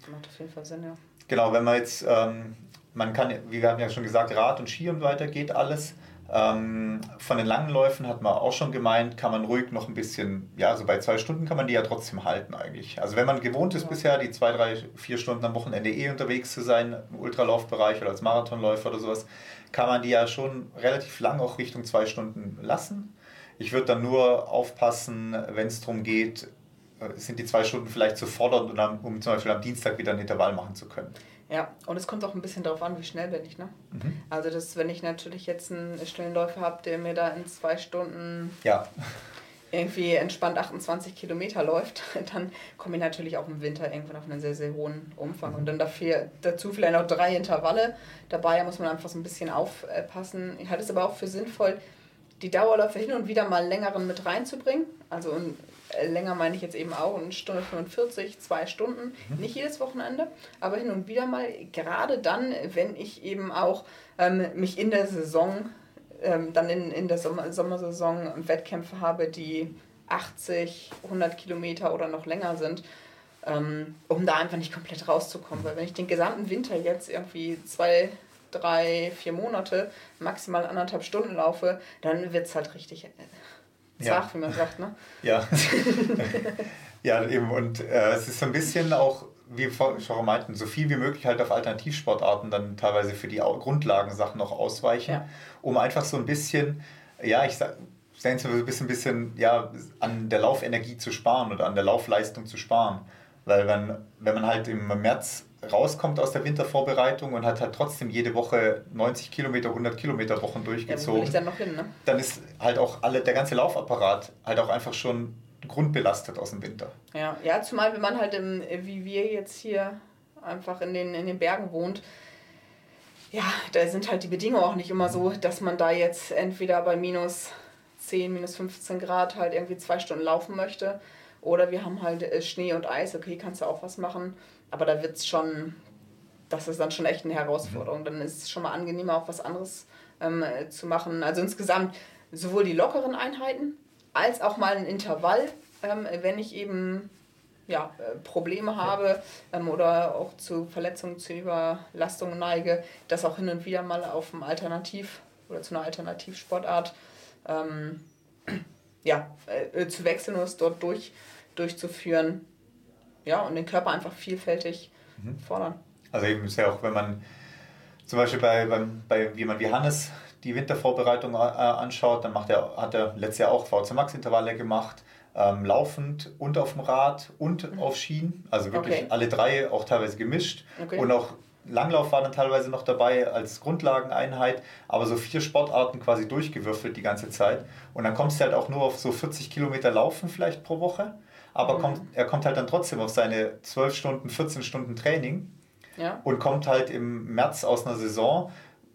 das macht auf jeden Fall Sinn, ja. Genau, wenn man jetzt, ähm, man kann, wie wir haben ja schon gesagt, Rad und Ski und weiter geht alles. Ähm, von den langen Läufen hat man auch schon gemeint, kann man ruhig noch ein bisschen, ja, so bei zwei Stunden kann man die ja trotzdem halten eigentlich. Also wenn man gewohnt ist ja. bisher, die zwei, drei, vier Stunden am Wochenende eh unterwegs zu sein, im Ultralaufbereich oder als Marathonläufer oder sowas, kann man die ja schon relativ lang auch Richtung zwei Stunden lassen. Ich würde dann nur aufpassen, wenn es darum geht, äh, sind die zwei Stunden vielleicht zu fordernd, um zum Beispiel am Dienstag wieder ein Intervall machen zu können. Ja, und es kommt auch ein bisschen darauf an, wie schnell bin ich. Ne? Mhm. Also, das, wenn ich natürlich jetzt einen schnellen Läufer habe, der mir da in zwei Stunden ja. Irgendwie entspannt 28 Kilometer läuft, dann komme ich natürlich auch im Winter irgendwann auf einen sehr, sehr hohen Umfang. Mhm. Und dann dafür, dazu vielleicht noch drei Intervalle. Dabei muss man einfach so ein bisschen aufpassen. Ich halte es aber auch für sinnvoll, die Dauerläufe hin und wieder mal längeren mit reinzubringen. Also äh, länger meine ich jetzt eben auch, eine Stunde 45, zwei Stunden, mhm. nicht jedes Wochenende, aber hin und wieder mal, gerade dann, wenn ich eben auch ähm, mich in der Saison, ähm, dann in, in der Sommer Sommersaison Wettkämpfe habe, die 80, 100 Kilometer oder noch länger sind, ähm, um da einfach nicht komplett rauszukommen. Weil wenn ich den gesamten Winter jetzt irgendwie zwei, drei, vier Monate, maximal anderthalb Stunden laufe, dann wird es halt richtig äh, zart, ja. wie man sagt, ne? Ja. ja, eben. Und äh, es ist so ein bisschen auch, wie wir schon meinten, so viel wie möglich halt auf Alternativsportarten dann teilweise für die Grundlagensachen noch ausweichen, ja. um einfach so ein bisschen, ja, ich sag, ein bisschen, bisschen ja, an der Laufenergie zu sparen oder an der Laufleistung zu sparen. Weil wenn, wenn man halt im März rauskommt aus der Wintervorbereitung und hat halt trotzdem jede Woche 90 Kilometer, 100 Kilometer Wochen durchgezogen, ja, dann, noch hin, ne? dann ist halt auch alle, der ganze Laufapparat halt auch einfach schon grundbelastet aus dem Winter. Ja, ja zumal wenn man halt im, wie wir jetzt hier einfach in den, in den Bergen wohnt, ja, da sind halt die Bedingungen auch nicht immer so, dass man da jetzt entweder bei minus 10, minus 15 Grad halt irgendwie zwei Stunden laufen möchte. Oder wir haben halt äh, Schnee und Eis, okay, kannst du auch was machen. Aber da wird es schon, das ist dann schon echt eine Herausforderung. Dann ist es schon mal angenehmer, auch was anderes ähm, zu machen. Also insgesamt sowohl die lockeren Einheiten als auch mal ein Intervall, ähm, wenn ich eben ja, äh, Probleme habe ähm, oder auch zu Verletzungen, zu Überlastungen neige, das auch hin und wieder mal auf einem Alternativ oder zu einer Alternativsportart ähm, ja, äh, zu wechseln und es dort durch, durchzuführen ja, und den Körper einfach vielfältig mhm. fordern. Also eben ist ja auch, wenn man Zum Beispiel bei, beim, bei jemand wie Hannes die Wintervorbereitung äh, anschaut, dann macht er, hat er letztes Jahr auch VC Max Intervalle gemacht, ähm, laufend und auf dem Rad und mhm. auf Schienen, also wirklich okay. alle drei auch teilweise gemischt okay. und auch Langlauf war dann teilweise noch dabei als Grundlageneinheit, aber so vier Sportarten quasi durchgewürfelt die ganze Zeit. Und dann kommst du halt auch nur auf so 40 Kilometer Laufen vielleicht pro Woche, aber mhm. kommt, er kommt halt dann trotzdem auf seine 12 Stunden, 14 Stunden Training ja. und kommt halt im März aus einer Saison,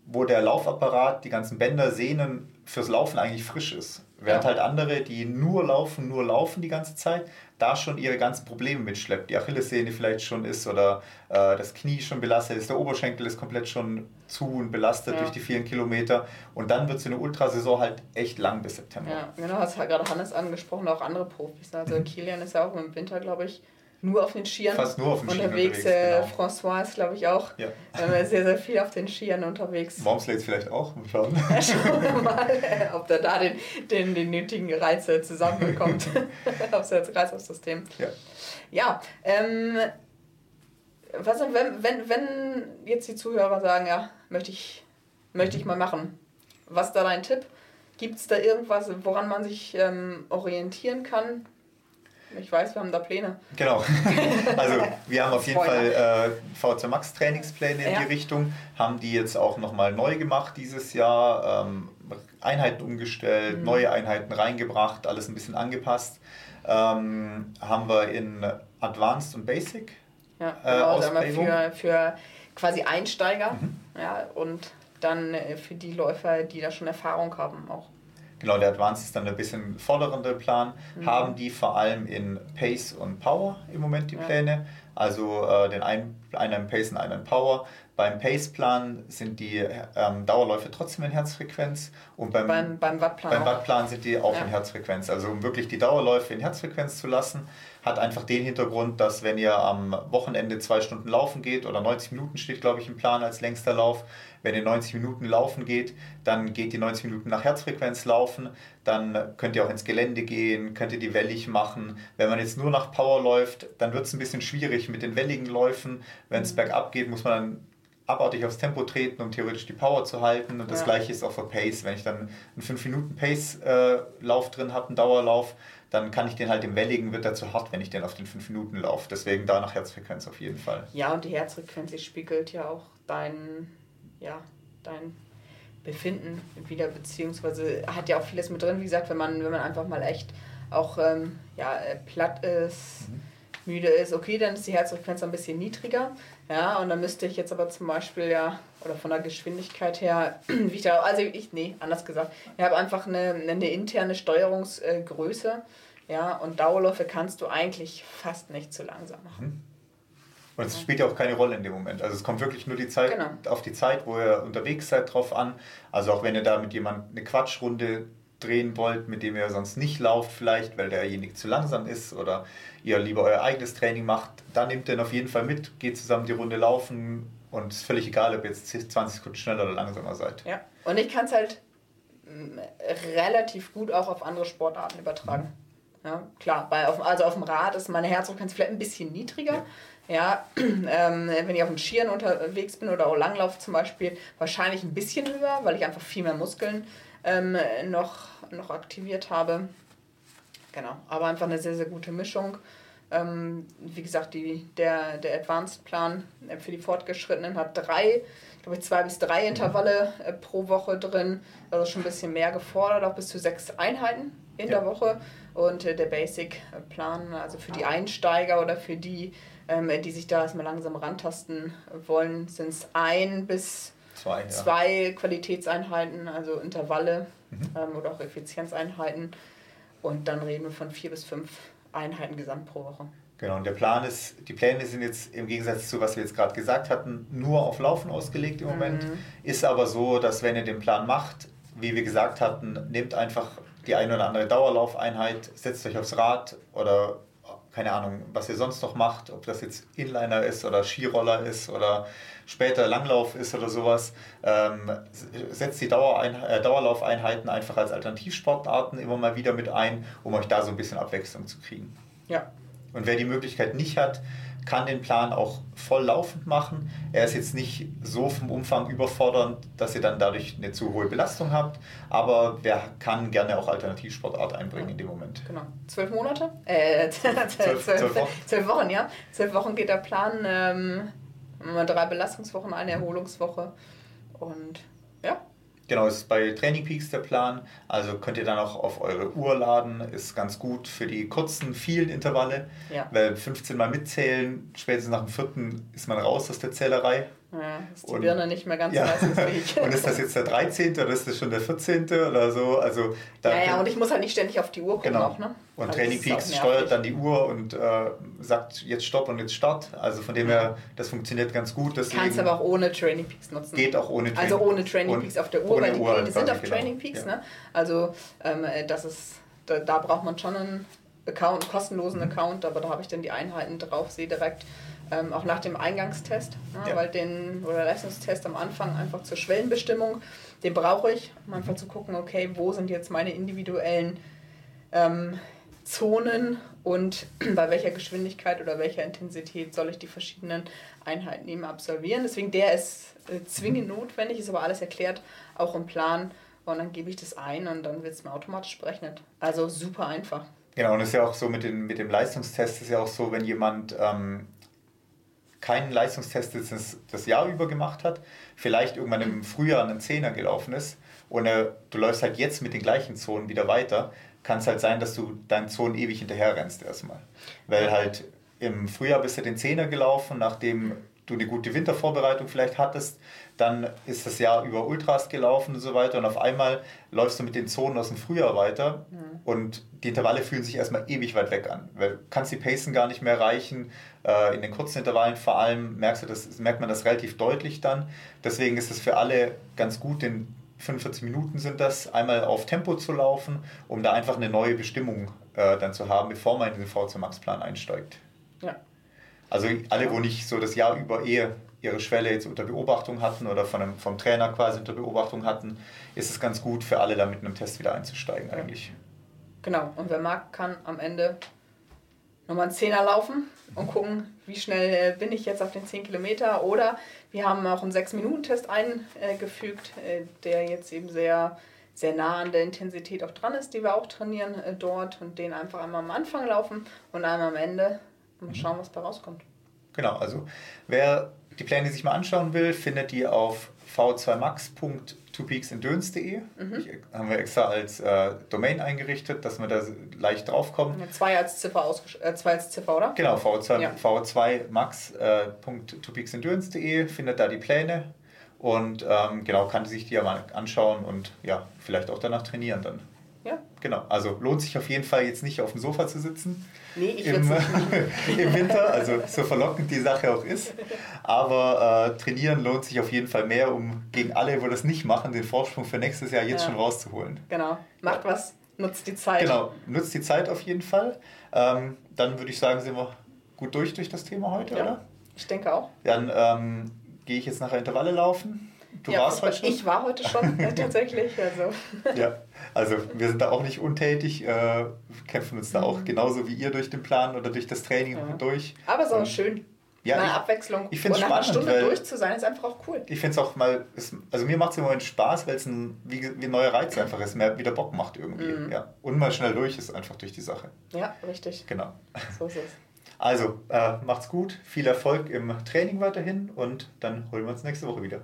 wo der Laufapparat, die ganzen Bänder, Sehnen fürs Laufen eigentlich frisch ist. Während ja. halt andere, die nur laufen, nur laufen die ganze Zeit, da schon ihre ganzen Probleme mitschleppt. Die Achillessehne vielleicht schon ist oder äh, das Knie schon belastet ist, der Oberschenkel ist komplett schon zu und belastet ja. durch die vielen Kilometer. Und dann wird so eine Ultrasaison halt echt lang bis September. Ja, genau, hast halt gerade Hannes angesprochen, auch andere Profis. Also. Kilian ist ja auch im Winter, glaube ich, nur auf den Skiern Fast nur auf den unterwegs. Skiern unterwegs genau. François ist, glaube ich, auch ja. äh, sehr, sehr viel auf den Skiern unterwegs. Momslades vielleicht auch. Mal schauen. Ja, schauen wir mal, ob der da den, den, den nötigen Reiz zusammenbekommt. aufs Kreislaufsystem. Ja, ja ähm, was, wenn, wenn, wenn jetzt die Zuhörer sagen, ja, möchte ich, möchte ich mal machen, was ist da dein Tipp? Gibt es da irgendwas, woran man sich ähm, orientieren kann? Ich weiß, wir haben da Pläne. Genau. Also wir haben auf jeden Fall äh, VZ Max Trainingspläne in ja. die Richtung, haben die jetzt auch nochmal neu gemacht dieses Jahr, ähm, Einheiten umgestellt, mhm. neue Einheiten reingebracht, alles ein bisschen angepasst. Ähm, haben wir in Advanced und Basic. Ja, äh, genau, äh, für, für quasi Einsteiger mhm. ja, und dann äh, für die Läufer, die da schon Erfahrung haben auch. Genau, der Advanced ist dann ein bisschen fordernder Plan. Mhm. Haben die vor allem in Pace und Power im Moment die Pläne. Also äh, den einen, einen in Pace und einen in Power. Beim Pace-Plan sind die ähm, Dauerläufe trotzdem in Herzfrequenz und beim, beim, beim Wattplan, beim Wattplan sind die auch ja. in Herzfrequenz. Also um wirklich die Dauerläufe in Herzfrequenz zu lassen, hat einfach den Hintergrund, dass wenn ihr am Wochenende zwei Stunden laufen geht oder 90 Minuten steht, glaube ich, im Plan als längster Lauf, wenn ihr 90 Minuten laufen geht, dann geht die 90 Minuten nach Herzfrequenz laufen, dann könnt ihr auch ins Gelände gehen, könnt ihr die wellig machen. Wenn man jetzt nur nach Power läuft, dann wird es ein bisschen schwierig mit den welligen Läufen. Wenn es mhm. bergab geht, muss man dann abartig aufs Tempo treten, um theoretisch die Power zu halten. Und das ja. gleiche ist auch für Pace. Wenn ich dann einen 5-Minuten-Pace-Lauf äh, drin habe, einen Dauerlauf, dann kann ich den halt im Welligen, wird er zu hart, wenn ich den auf den 5 Minuten laufe. Deswegen da nach Herzfrequenz auf jeden Fall. Ja, und die Herzfrequenz spiegelt ja auch dein, ja, dein Befinden wieder, beziehungsweise hat ja auch vieles mit drin. Wie gesagt, wenn man, wenn man einfach mal echt auch ähm, ja, äh, platt ist, mhm. Müde ist, okay, dann ist die Herzfrequenz ein bisschen niedriger. Ja, und dann müsste ich jetzt aber zum Beispiel ja, oder von der Geschwindigkeit her, wie ich da, also ich, nee, anders gesagt, ich habe einfach eine, eine interne Steuerungsgröße. Ja, und Dauerläufe kannst du eigentlich fast nicht zu langsam machen. Mhm. Und es spielt ja auch keine Rolle in dem Moment. Also es kommt wirklich nur die Zeit genau. auf die Zeit, wo ihr unterwegs seid, drauf an. Also auch wenn ihr da mit jemandem eine Quatschrunde drehen wollt, mit dem ihr sonst nicht lauft vielleicht, weil derjenige zu langsam ist oder ihr lieber euer eigenes Training macht, dann nehmt den auf jeden Fall mit, geht zusammen die Runde laufen und es ist völlig egal, ob ihr jetzt 20 Sekunden schneller oder langsamer seid. Ja, und ich kann es halt mm, relativ gut auch auf andere Sportarten übertragen. Mhm. Ja, klar, bei auf, also auf dem Rad ist meine Herzfrequenz vielleicht ein bisschen niedriger. Ja, ja ähm, wenn ich auf dem Skiern unterwegs bin oder auch Langlauf zum Beispiel, wahrscheinlich ein bisschen höher, weil ich einfach viel mehr Muskeln ähm, noch, noch aktiviert habe. Genau, aber einfach eine sehr, sehr gute Mischung. Ähm, wie gesagt, die, der, der Advanced-Plan für die Fortgeschrittenen hat drei, glaube ich, zwei bis drei Intervalle äh, pro Woche drin. Also schon ein bisschen mehr gefordert, auch bis zu sechs Einheiten in ja. der Woche. Und äh, der Basic-Plan, also für die Einsteiger oder für die, ähm, die sich da erstmal langsam rantasten wollen, sind es ein bis zwei, ja. zwei Qualitätseinheiten, also Intervalle mhm. ähm, oder auch Effizienzeinheiten. Und dann reden wir von vier bis fünf Einheiten gesamt pro Woche. Genau, und der Plan ist, die Pläne sind jetzt im Gegensatz zu was wir jetzt gerade gesagt hatten, nur auf Laufen ausgelegt im Moment. Mhm. Ist aber so, dass wenn ihr den Plan macht, wie wir gesagt hatten, nehmt einfach die eine oder andere Dauerlaufeinheit, setzt euch aufs Rad oder keine Ahnung, was ihr sonst noch macht, ob das jetzt Inliner ist oder Skiroller ist oder später Langlauf ist oder sowas, ähm, setzt die Dauerein äh, Dauerlaufeinheiten einfach als Alternativsportarten immer mal wieder mit ein, um euch da so ein bisschen Abwechslung zu kriegen. Ja. Und wer die Möglichkeit nicht hat, kann den Plan auch voll laufend machen. Er ist jetzt nicht so vom Umfang überfordernd, dass ihr dann dadurch eine zu hohe Belastung habt, aber wer kann gerne auch Alternativsportart einbringen in dem Moment. Genau. Zwölf Monate? Äh, zwölf, zwölf, zwölf, Wochen. zwölf Wochen, ja. Zwölf Wochen geht der Plan. Ähm, drei Belastungswochen, eine Erholungswoche und ja, Genau, ist bei Training Peaks der Plan. Also könnt ihr dann auch auf eure Uhr laden. Ist ganz gut für die kurzen, vielen Intervalle. Ja. Weil 15 Mal mitzählen, spätestens nach dem vierten ist man raus aus der Zählerei. Ja, ist die und, Birne nicht mehr ganz ja. leistungsfähig. und ist das jetzt der 13. oder ist das schon der 14. oder so? Also, da ja, ja, und ich muss halt nicht ständig auf die Uhr gucken genau. auch, ne? Und also Training Peaks steuert dann die Uhr und äh, sagt jetzt Stopp und jetzt Start. Also von dem her, das funktioniert ganz gut. Deswegen Kannst aber auch ohne Training Peaks nutzen. Geht auch ohne Training Also ohne Training Peaks auf der Uhr, weil die Uhr Pläne sind auf genau. Training Peaks. Ja. Ne? Also ähm, das ist, da, da braucht man schon einen Account, einen kostenlosen Account, aber da habe ich dann die Einheiten drauf, sehe direkt ähm, auch nach dem Eingangstest, ne, ja. weil den oder Leistungstest am Anfang einfach zur Schwellenbestimmung, den brauche ich, um einfach zu gucken, okay, wo sind jetzt meine individuellen ähm, Zonen und bei welcher Geschwindigkeit oder welcher Intensität soll ich die verschiedenen Einheiten eben absolvieren. Deswegen der ist äh, zwingend notwendig, ist aber alles erklärt, auch im Plan. Und dann gebe ich das ein und dann wird es mir automatisch berechnet. Also super einfach. Genau, und es ist ja auch so mit, den, mit dem Leistungstest, ist ja auch so, wenn jemand ähm, keinen Leistungstest das, das Jahr über gemacht hat, vielleicht irgendwann im Frühjahr einen Zehner gelaufen ist und äh, du läufst halt jetzt mit den gleichen Zonen wieder weiter, kann es halt sein, dass du deinen Zonen ewig hinterher rennst erstmal. Weil halt im Frühjahr bist du den Zehner gelaufen, nachdem du eine gute Wintervorbereitung vielleicht hattest, dann ist das Jahr über Ultras gelaufen und so weiter und auf einmal läufst du mit den Zonen aus dem Frühjahr weiter mhm. und die Intervalle fühlen sich erstmal ewig weit weg an, weil du kannst die Pacen gar nicht mehr erreichen, äh, in den kurzen Intervallen vor allem merkst du das, merkt man das relativ deutlich dann, deswegen ist es für alle ganz gut, den 45 Minuten sind das, einmal auf Tempo zu laufen, um da einfach eine neue Bestimmung äh, dann zu haben, bevor man in den VZ Max Plan einsteigt. Also alle, wo nicht so das Jahr über eher ihre Schwelle jetzt unter Beobachtung hatten oder von einem, vom Trainer quasi unter Beobachtung hatten, ist es ganz gut für alle, da mit einem Test wieder einzusteigen eigentlich. Genau, und wer mag, kann am Ende nochmal einen Zehner laufen und gucken, wie schnell bin ich jetzt auf den 10 Kilometer. Oder wir haben auch einen 6-Minuten-Test eingefügt, äh, der jetzt eben sehr, sehr nah an der Intensität auch dran ist, die wir auch trainieren äh, dort und den einfach einmal am Anfang laufen und einmal am Ende und schauen, was da rauskommt. Genau, also wer die Pläne sich mal anschauen will, findet die auf v2max.twopeaksindöns.de. Mhm. Haben wir extra als äh, Domain eingerichtet, dass man da leicht draufkommt. Ja, zwei als Ziffer, äh, zwei als Ziffer oder? Genau, v2, ja. v2max.twopeaksindöns.de äh, findet da die Pläne und ähm, genau kann sich die ja mal anschauen und ja, vielleicht auch danach trainieren dann. Genau, also lohnt sich auf jeden Fall jetzt nicht auf dem Sofa zu sitzen. Nee, ich im, Im Winter, also so verlockend die Sache auch ist. Aber äh, trainieren lohnt sich auf jeden Fall mehr, um gegen alle, wo das nicht machen, den Vorsprung für nächstes Jahr jetzt ja. schon rauszuholen. Genau, macht ja. was, nutzt die Zeit. Genau, nutzt die Zeit auf jeden Fall. Ähm, dann würde ich sagen, sind wir gut durch durch das Thema heute, ja, oder? Ich denke auch. Dann ähm, gehe ich jetzt nachher Intervalle laufen. Du ja, warst heute schon? Ich war heute schon, tatsächlich. Also. Ja, also wir sind da auch nicht untätig, äh, kämpfen uns da auch genauso wie ihr durch den Plan oder durch das Training ja. durch. Aber es ist auch schön. Ja, eine ich, Abwechslung. Ich finde es spannend. Eine Stunde durch zu sein, ist einfach auch cool. Ich finde es auch mal, also mir macht es im Moment Spaß, weil es ein, wie, wie ein neuer Reiz einfach ist, mehr wieder Bock macht irgendwie. Mhm. Ja. Und mal schnell durch ist einfach durch die Sache. Ja, richtig. Genau. So ist es. Also, äh, macht's gut, viel Erfolg im Training weiterhin und dann holen wir uns nächste Woche wieder.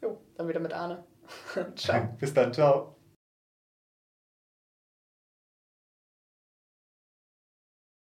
Jo, dann wieder mit Arne. ciao. Bis dann, ciao.